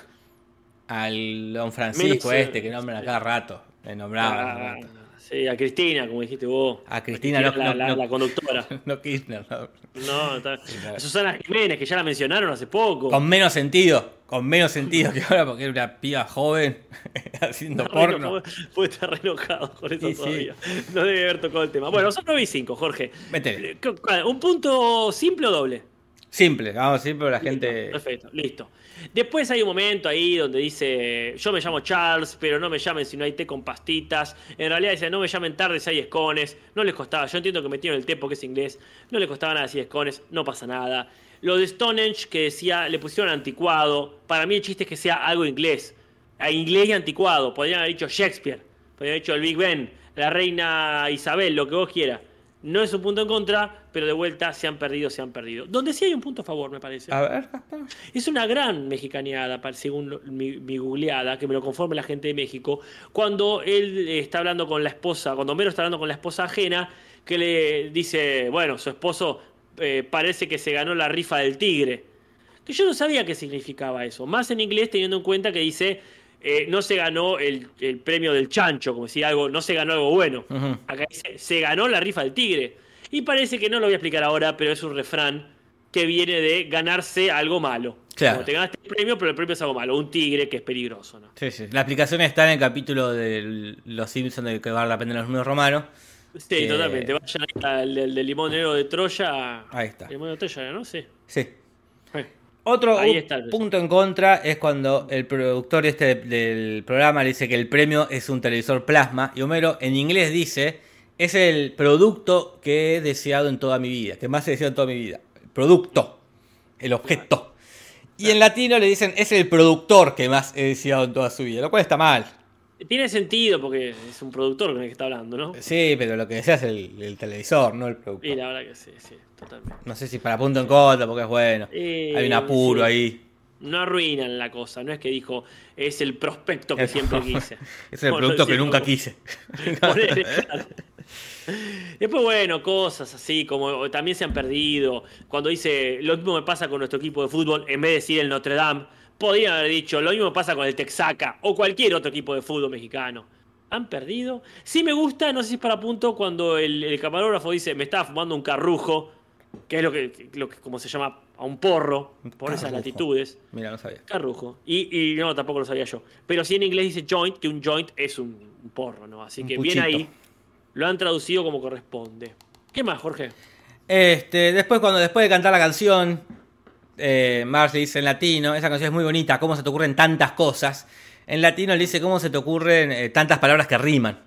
Al Don Francisco eh, este, que nombran a cada rato. Le nombraban. a cada Ah, rato. Sí, a Cristina, como dijiste vos. A Cristina, no, la, no, la- no. la conductora. <laughs> No Kirchner, no. No, está- a Susana Jiménez, que ya la mencionaron hace poco. Con menos sentido, con menos sentido que ahora porque era una piba joven <laughs> haciendo porno. puede, estar re enojado con eso Sí, sí. todavía. No debe haber tocado el tema. Bueno, son 9 y 5, Jorge. Métele. Eh, ¿Un punto simple o doble? Simple, vamos, simple, la gente. Perfecto, listo. Después hay un momento ahí donde dice, yo me llamo Charles, pero no me llamen si no hay té con pastitas. En realidad dice, no me llamen tarde si hay escones. No les costaba, yo entiendo que metieron el té porque es inglés. No les costaba nada si hay escones, no pasa nada. Lo de Stonehenge que decía, le pusieron anticuado. Para mí el chiste es que sea algo inglés. A inglés y anticuado. Podrían haber dicho Shakespeare. Podrían haber dicho el Big Ben, la reina Isabel, lo que vos quieras. No es un punto en contra, pero de vuelta se han perdido, se han perdido. Donde sí hay un punto a favor, me parece. A ver. Es una gran mexicaneada, según mi, mi googleada, que me lo conforme la gente de México, cuando él eh, está hablando con la esposa, cuando Homero está hablando con la esposa ajena, que le dice, bueno, su esposo eh, parece que se ganó la rifa del tigre. Que yo no sabía qué significaba eso, más en inglés teniendo en cuenta que dice, eh, no se ganó el, el premio del chancho, como si algo, no se ganó algo bueno. Acá dice, se ganó la rifa del tigre. Y parece que no lo voy a explicar ahora, pero es un refrán que viene de ganarse algo malo. Claro. Como te ganaste el premio, pero el premio es algo malo. Un tigre que es peligroso, ¿no? Sí, sí. La aplicación está en el capítulo de Los Simpsons de que vale la pena los números romanos. Sí, Que- totalmente. Vayan al del, negro de Troya. Ahí está. Limón de Troya, ¿no? Sí. Sí. Eh. Otro está punto en contra es cuando el productor este del programa le dice que el premio es un televisor plasma y Homero en inglés dice es el producto que he deseado en toda mi vida, que más he deseado en toda mi vida. El producto, el objeto. Y en latino le dicen es el productor que más he deseado en toda su vida, lo cual está mal. Tiene sentido porque es un productor con el que está hablando, ¿no? Sí, pero lo que desea es el, el televisor, no el productor. Y la verdad que sí, sí, totalmente. No sé si para punto en contra, porque es bueno. Eh, Hay un apuro sí. ahí. No arruinan la cosa, no es que dijo es el prospecto que siempre quise. <laughs> Es el producto que nunca quise. <laughs> <laughs> Después, bueno, cosas así, como también se han perdido. Cuando dice, lo mismo me pasa con nuestro equipo de fútbol, en vez de decir el Notre Dame, podrían haber dicho, lo mismo pasa con el Texaca o cualquier otro equipo de fútbol mexicano. Han perdido. Sí me gusta, no sé si es para punto, cuando el, el camarógrafo dice, me estaba fumando un carrujo, que es lo que, lo que como se llama, a un porro, por esas latitudes. Mira, no sabía. Carrujo. Y, y no, tampoco lo sabía yo. Pero sí en inglés dice joint, que un joint es un, un porro, ¿no? Así Un que bien puchito. ahí. Lo han traducido como corresponde. ¿Qué más, Jorge? Este, después, cuando después de cantar la canción, eh, Marge le dice en latino, esa canción es muy bonita, ¿cómo se te ocurren tantas cosas? En latino le dice, ¿cómo se te ocurren eh, tantas palabras que riman?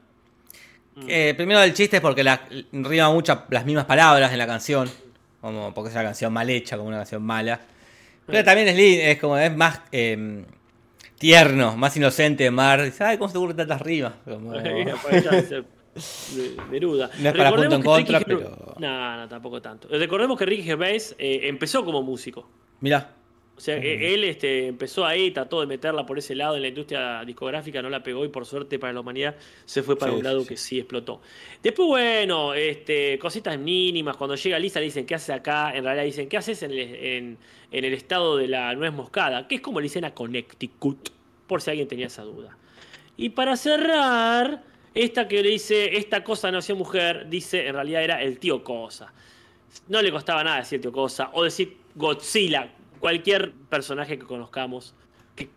Eh, primero el chiste es porque la, rima mucho las mismas palabras en la canción. Como porque es una canción mal hecha, como una canción mala. Pero también es, es como es más eh, tierno, más inocente Mar. Dice, ay, ¿cómo se te ocurren tantas rimas? Como- <laughs> Neruda. No es para punto en contra, Ricky pero- No, no, tampoco tanto. Recordemos que Ricky Gervais eh, empezó como músico. Mirá. O sea, que él este, empezó ahí, trató de meterla por ese lado en la industria discográfica, no la pegó y por suerte para la humanidad se fue para Sí, un lado sí, que sí explotó. Después, bueno, este, cositas mínimas. Cuando llega Lisa le dicen, ¿qué haces acá? En realidad dicen, ¿qué haces en el, en, en el estado de la nuez moscada? Que es como le dicen a Connecticut, por si alguien tenía esa duda. Y para cerrar, esta que le dice, esta cosa no sea mujer, dice, en realidad era el tío Cosa. No le costaba nada decir tío Cosa o decir Godzilla, cualquier personaje que conozcamos que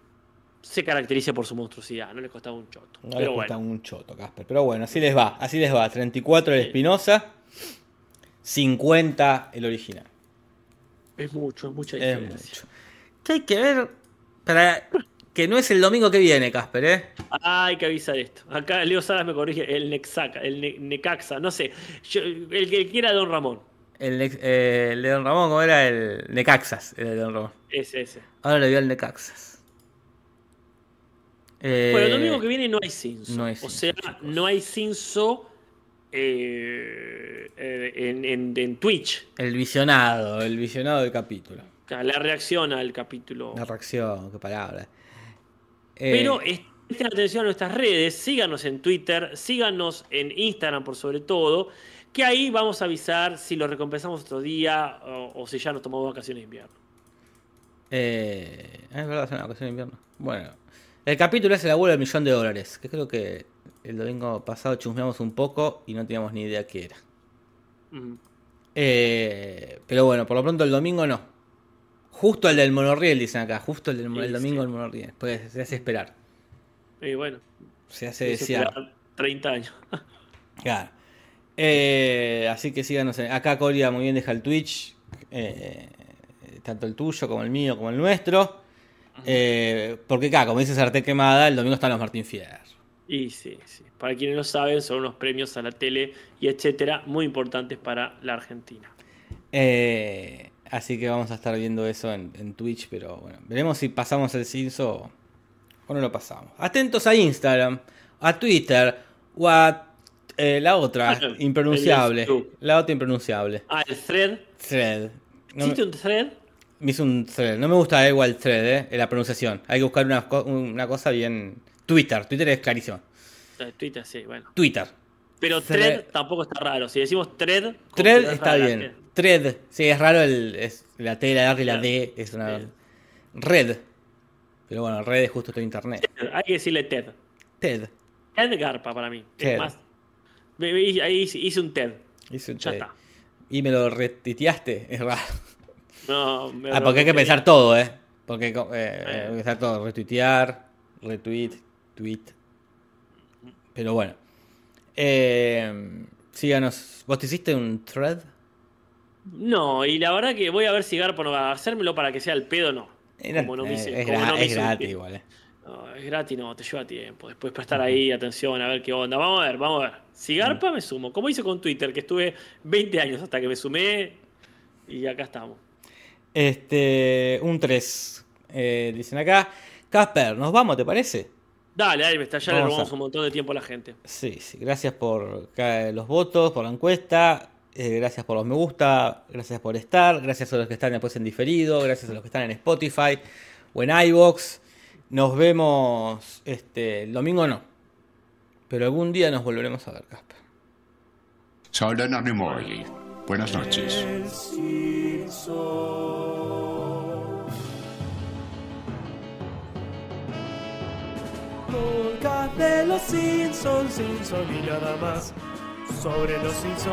se caracterice por su monstruosidad, no le costaba un choto. No cuesta bueno, un choto, Casper. Pero bueno, así les va. Así les va. 34 el Espinosa, 50 el original. es mucho, es mucha Es diferencia. mucho. ¿Qué hay que ver para que no es el domingo que viene, Casper, eh? Hay que avisar esto. Acá Leo Salas me corrige, el Nexaca, el Ne- Necaxa, no sé. Yo- el que quiera Don Ramón. El, eh, el de Don Ramón, ¿cómo era? El Necaxas, el de Don Ramón. Ese, ese. Ahora le dio al Necaxas. Eh, Bueno, el domingo que viene no hay Cinso. no hay o sea, chicos. no hay Cinso eh, eh, en, en- en Twitch. El visionado, el visionado del capítulo. La reacción al capítulo. La reacción, qué palabra. Eh, Pero est- presten atención a nuestras redes, síganos en Twitter, síganos en Instagram por sobre todo, que ahí vamos a avisar si lo recompensamos otro día o, o si ya nos tomamos vacaciones de invierno. Eh, es verdad, es una ocasión de invierno. Bueno, el capítulo es el abuelo del millón de dólares, que creo que el domingo pasado chusmeamos un poco y no teníamos ni idea qué era. Eh, pero bueno, por lo pronto el domingo no. Justo el del monorriel, dicen acá, justo el del el domingo sí. del monorriel. Pues se hace esperar, Y bueno, se hace es desear. esperar 30 años. <laughs> Claro. Eh, así que síganos. en- Acá Coria muy bien deja el Twitch. eh, tanto el tuyo como el mío como el nuestro. Eh, porque acá, como dice Sarté Quemada, el domingo están los Martín Fierro. Y sí, sí. Para quienes no saben, son unos premios a la tele y etcétera, muy importantes para la Argentina. Eh, así que vamos a estar viendo eso en, en Twitch. Pero bueno, veremos si pasamos el Cinso o no lo pasamos. Atentos a Instagram, a Twitter o a eh, la otra, Ah, impronunciable. La otra impronunciable. Ah, el thread. Thread. No me- ¿Existe un thread? Me hizo un thread. No me gusta igual thread, eh, en la pronunciación. Hay que buscar una, co- una cosa bien. Twitter. Twitter es clarísimo. Eh, Twitter, sí, bueno. Twitter. Pero Thread- thread tampoco está raro. Si decimos thread, Thread está bien. Thread. Sí, es raro el, es la T, la R y la. D. Es una. Red. Pero bueno, red es justo todo internet. Hay que decirle TED. TED. TED Garpa para mí. TED. Es más. Ahí hice- un TED. Hice un Ya TED. está. Y me lo retiteaste. Es raro. No, me Ah, porque hay que pensar todo, ¿eh? Porque eh, Eh. hay que pensar todo. Retuitear, retweet, tweet. Pero bueno. Eh, síganos. ¿Vos te hiciste un thread? No, y la verdad que voy a ver si Garpa no va a hacérmelo para que sea el pedo, no. Era- Como no me eh, hice- es como gra- no me es hice gratis igual, eh. No, es gratis, no, te lleva tiempo. Después prestar ahí atención a ver qué onda. Vamos a ver, vamos a ver. Si Garpa me sumo, como hice con Twitter, que estuve 20 años hasta que me sumé y acá estamos. Este, un 3. eh, dicen acá. Casper, ¿nos vamos, te parece? Dale, ahí está, ya le robamos a- un montón de tiempo a la gente. Sí, sí. Gracias por los votos, por la encuesta. Eh, gracias por los me gusta. Gracias por estar. Gracias a los que están después en diferido. Gracias a los que están en Spotify o en iBox. Nos vemos este, el domingo no. Pero algún día nos volveremos a ver, Casper. Soy Mogli. Buenas noches. Podcast de los Simpsons, Simpson y nada más. Sobre los Simpsons.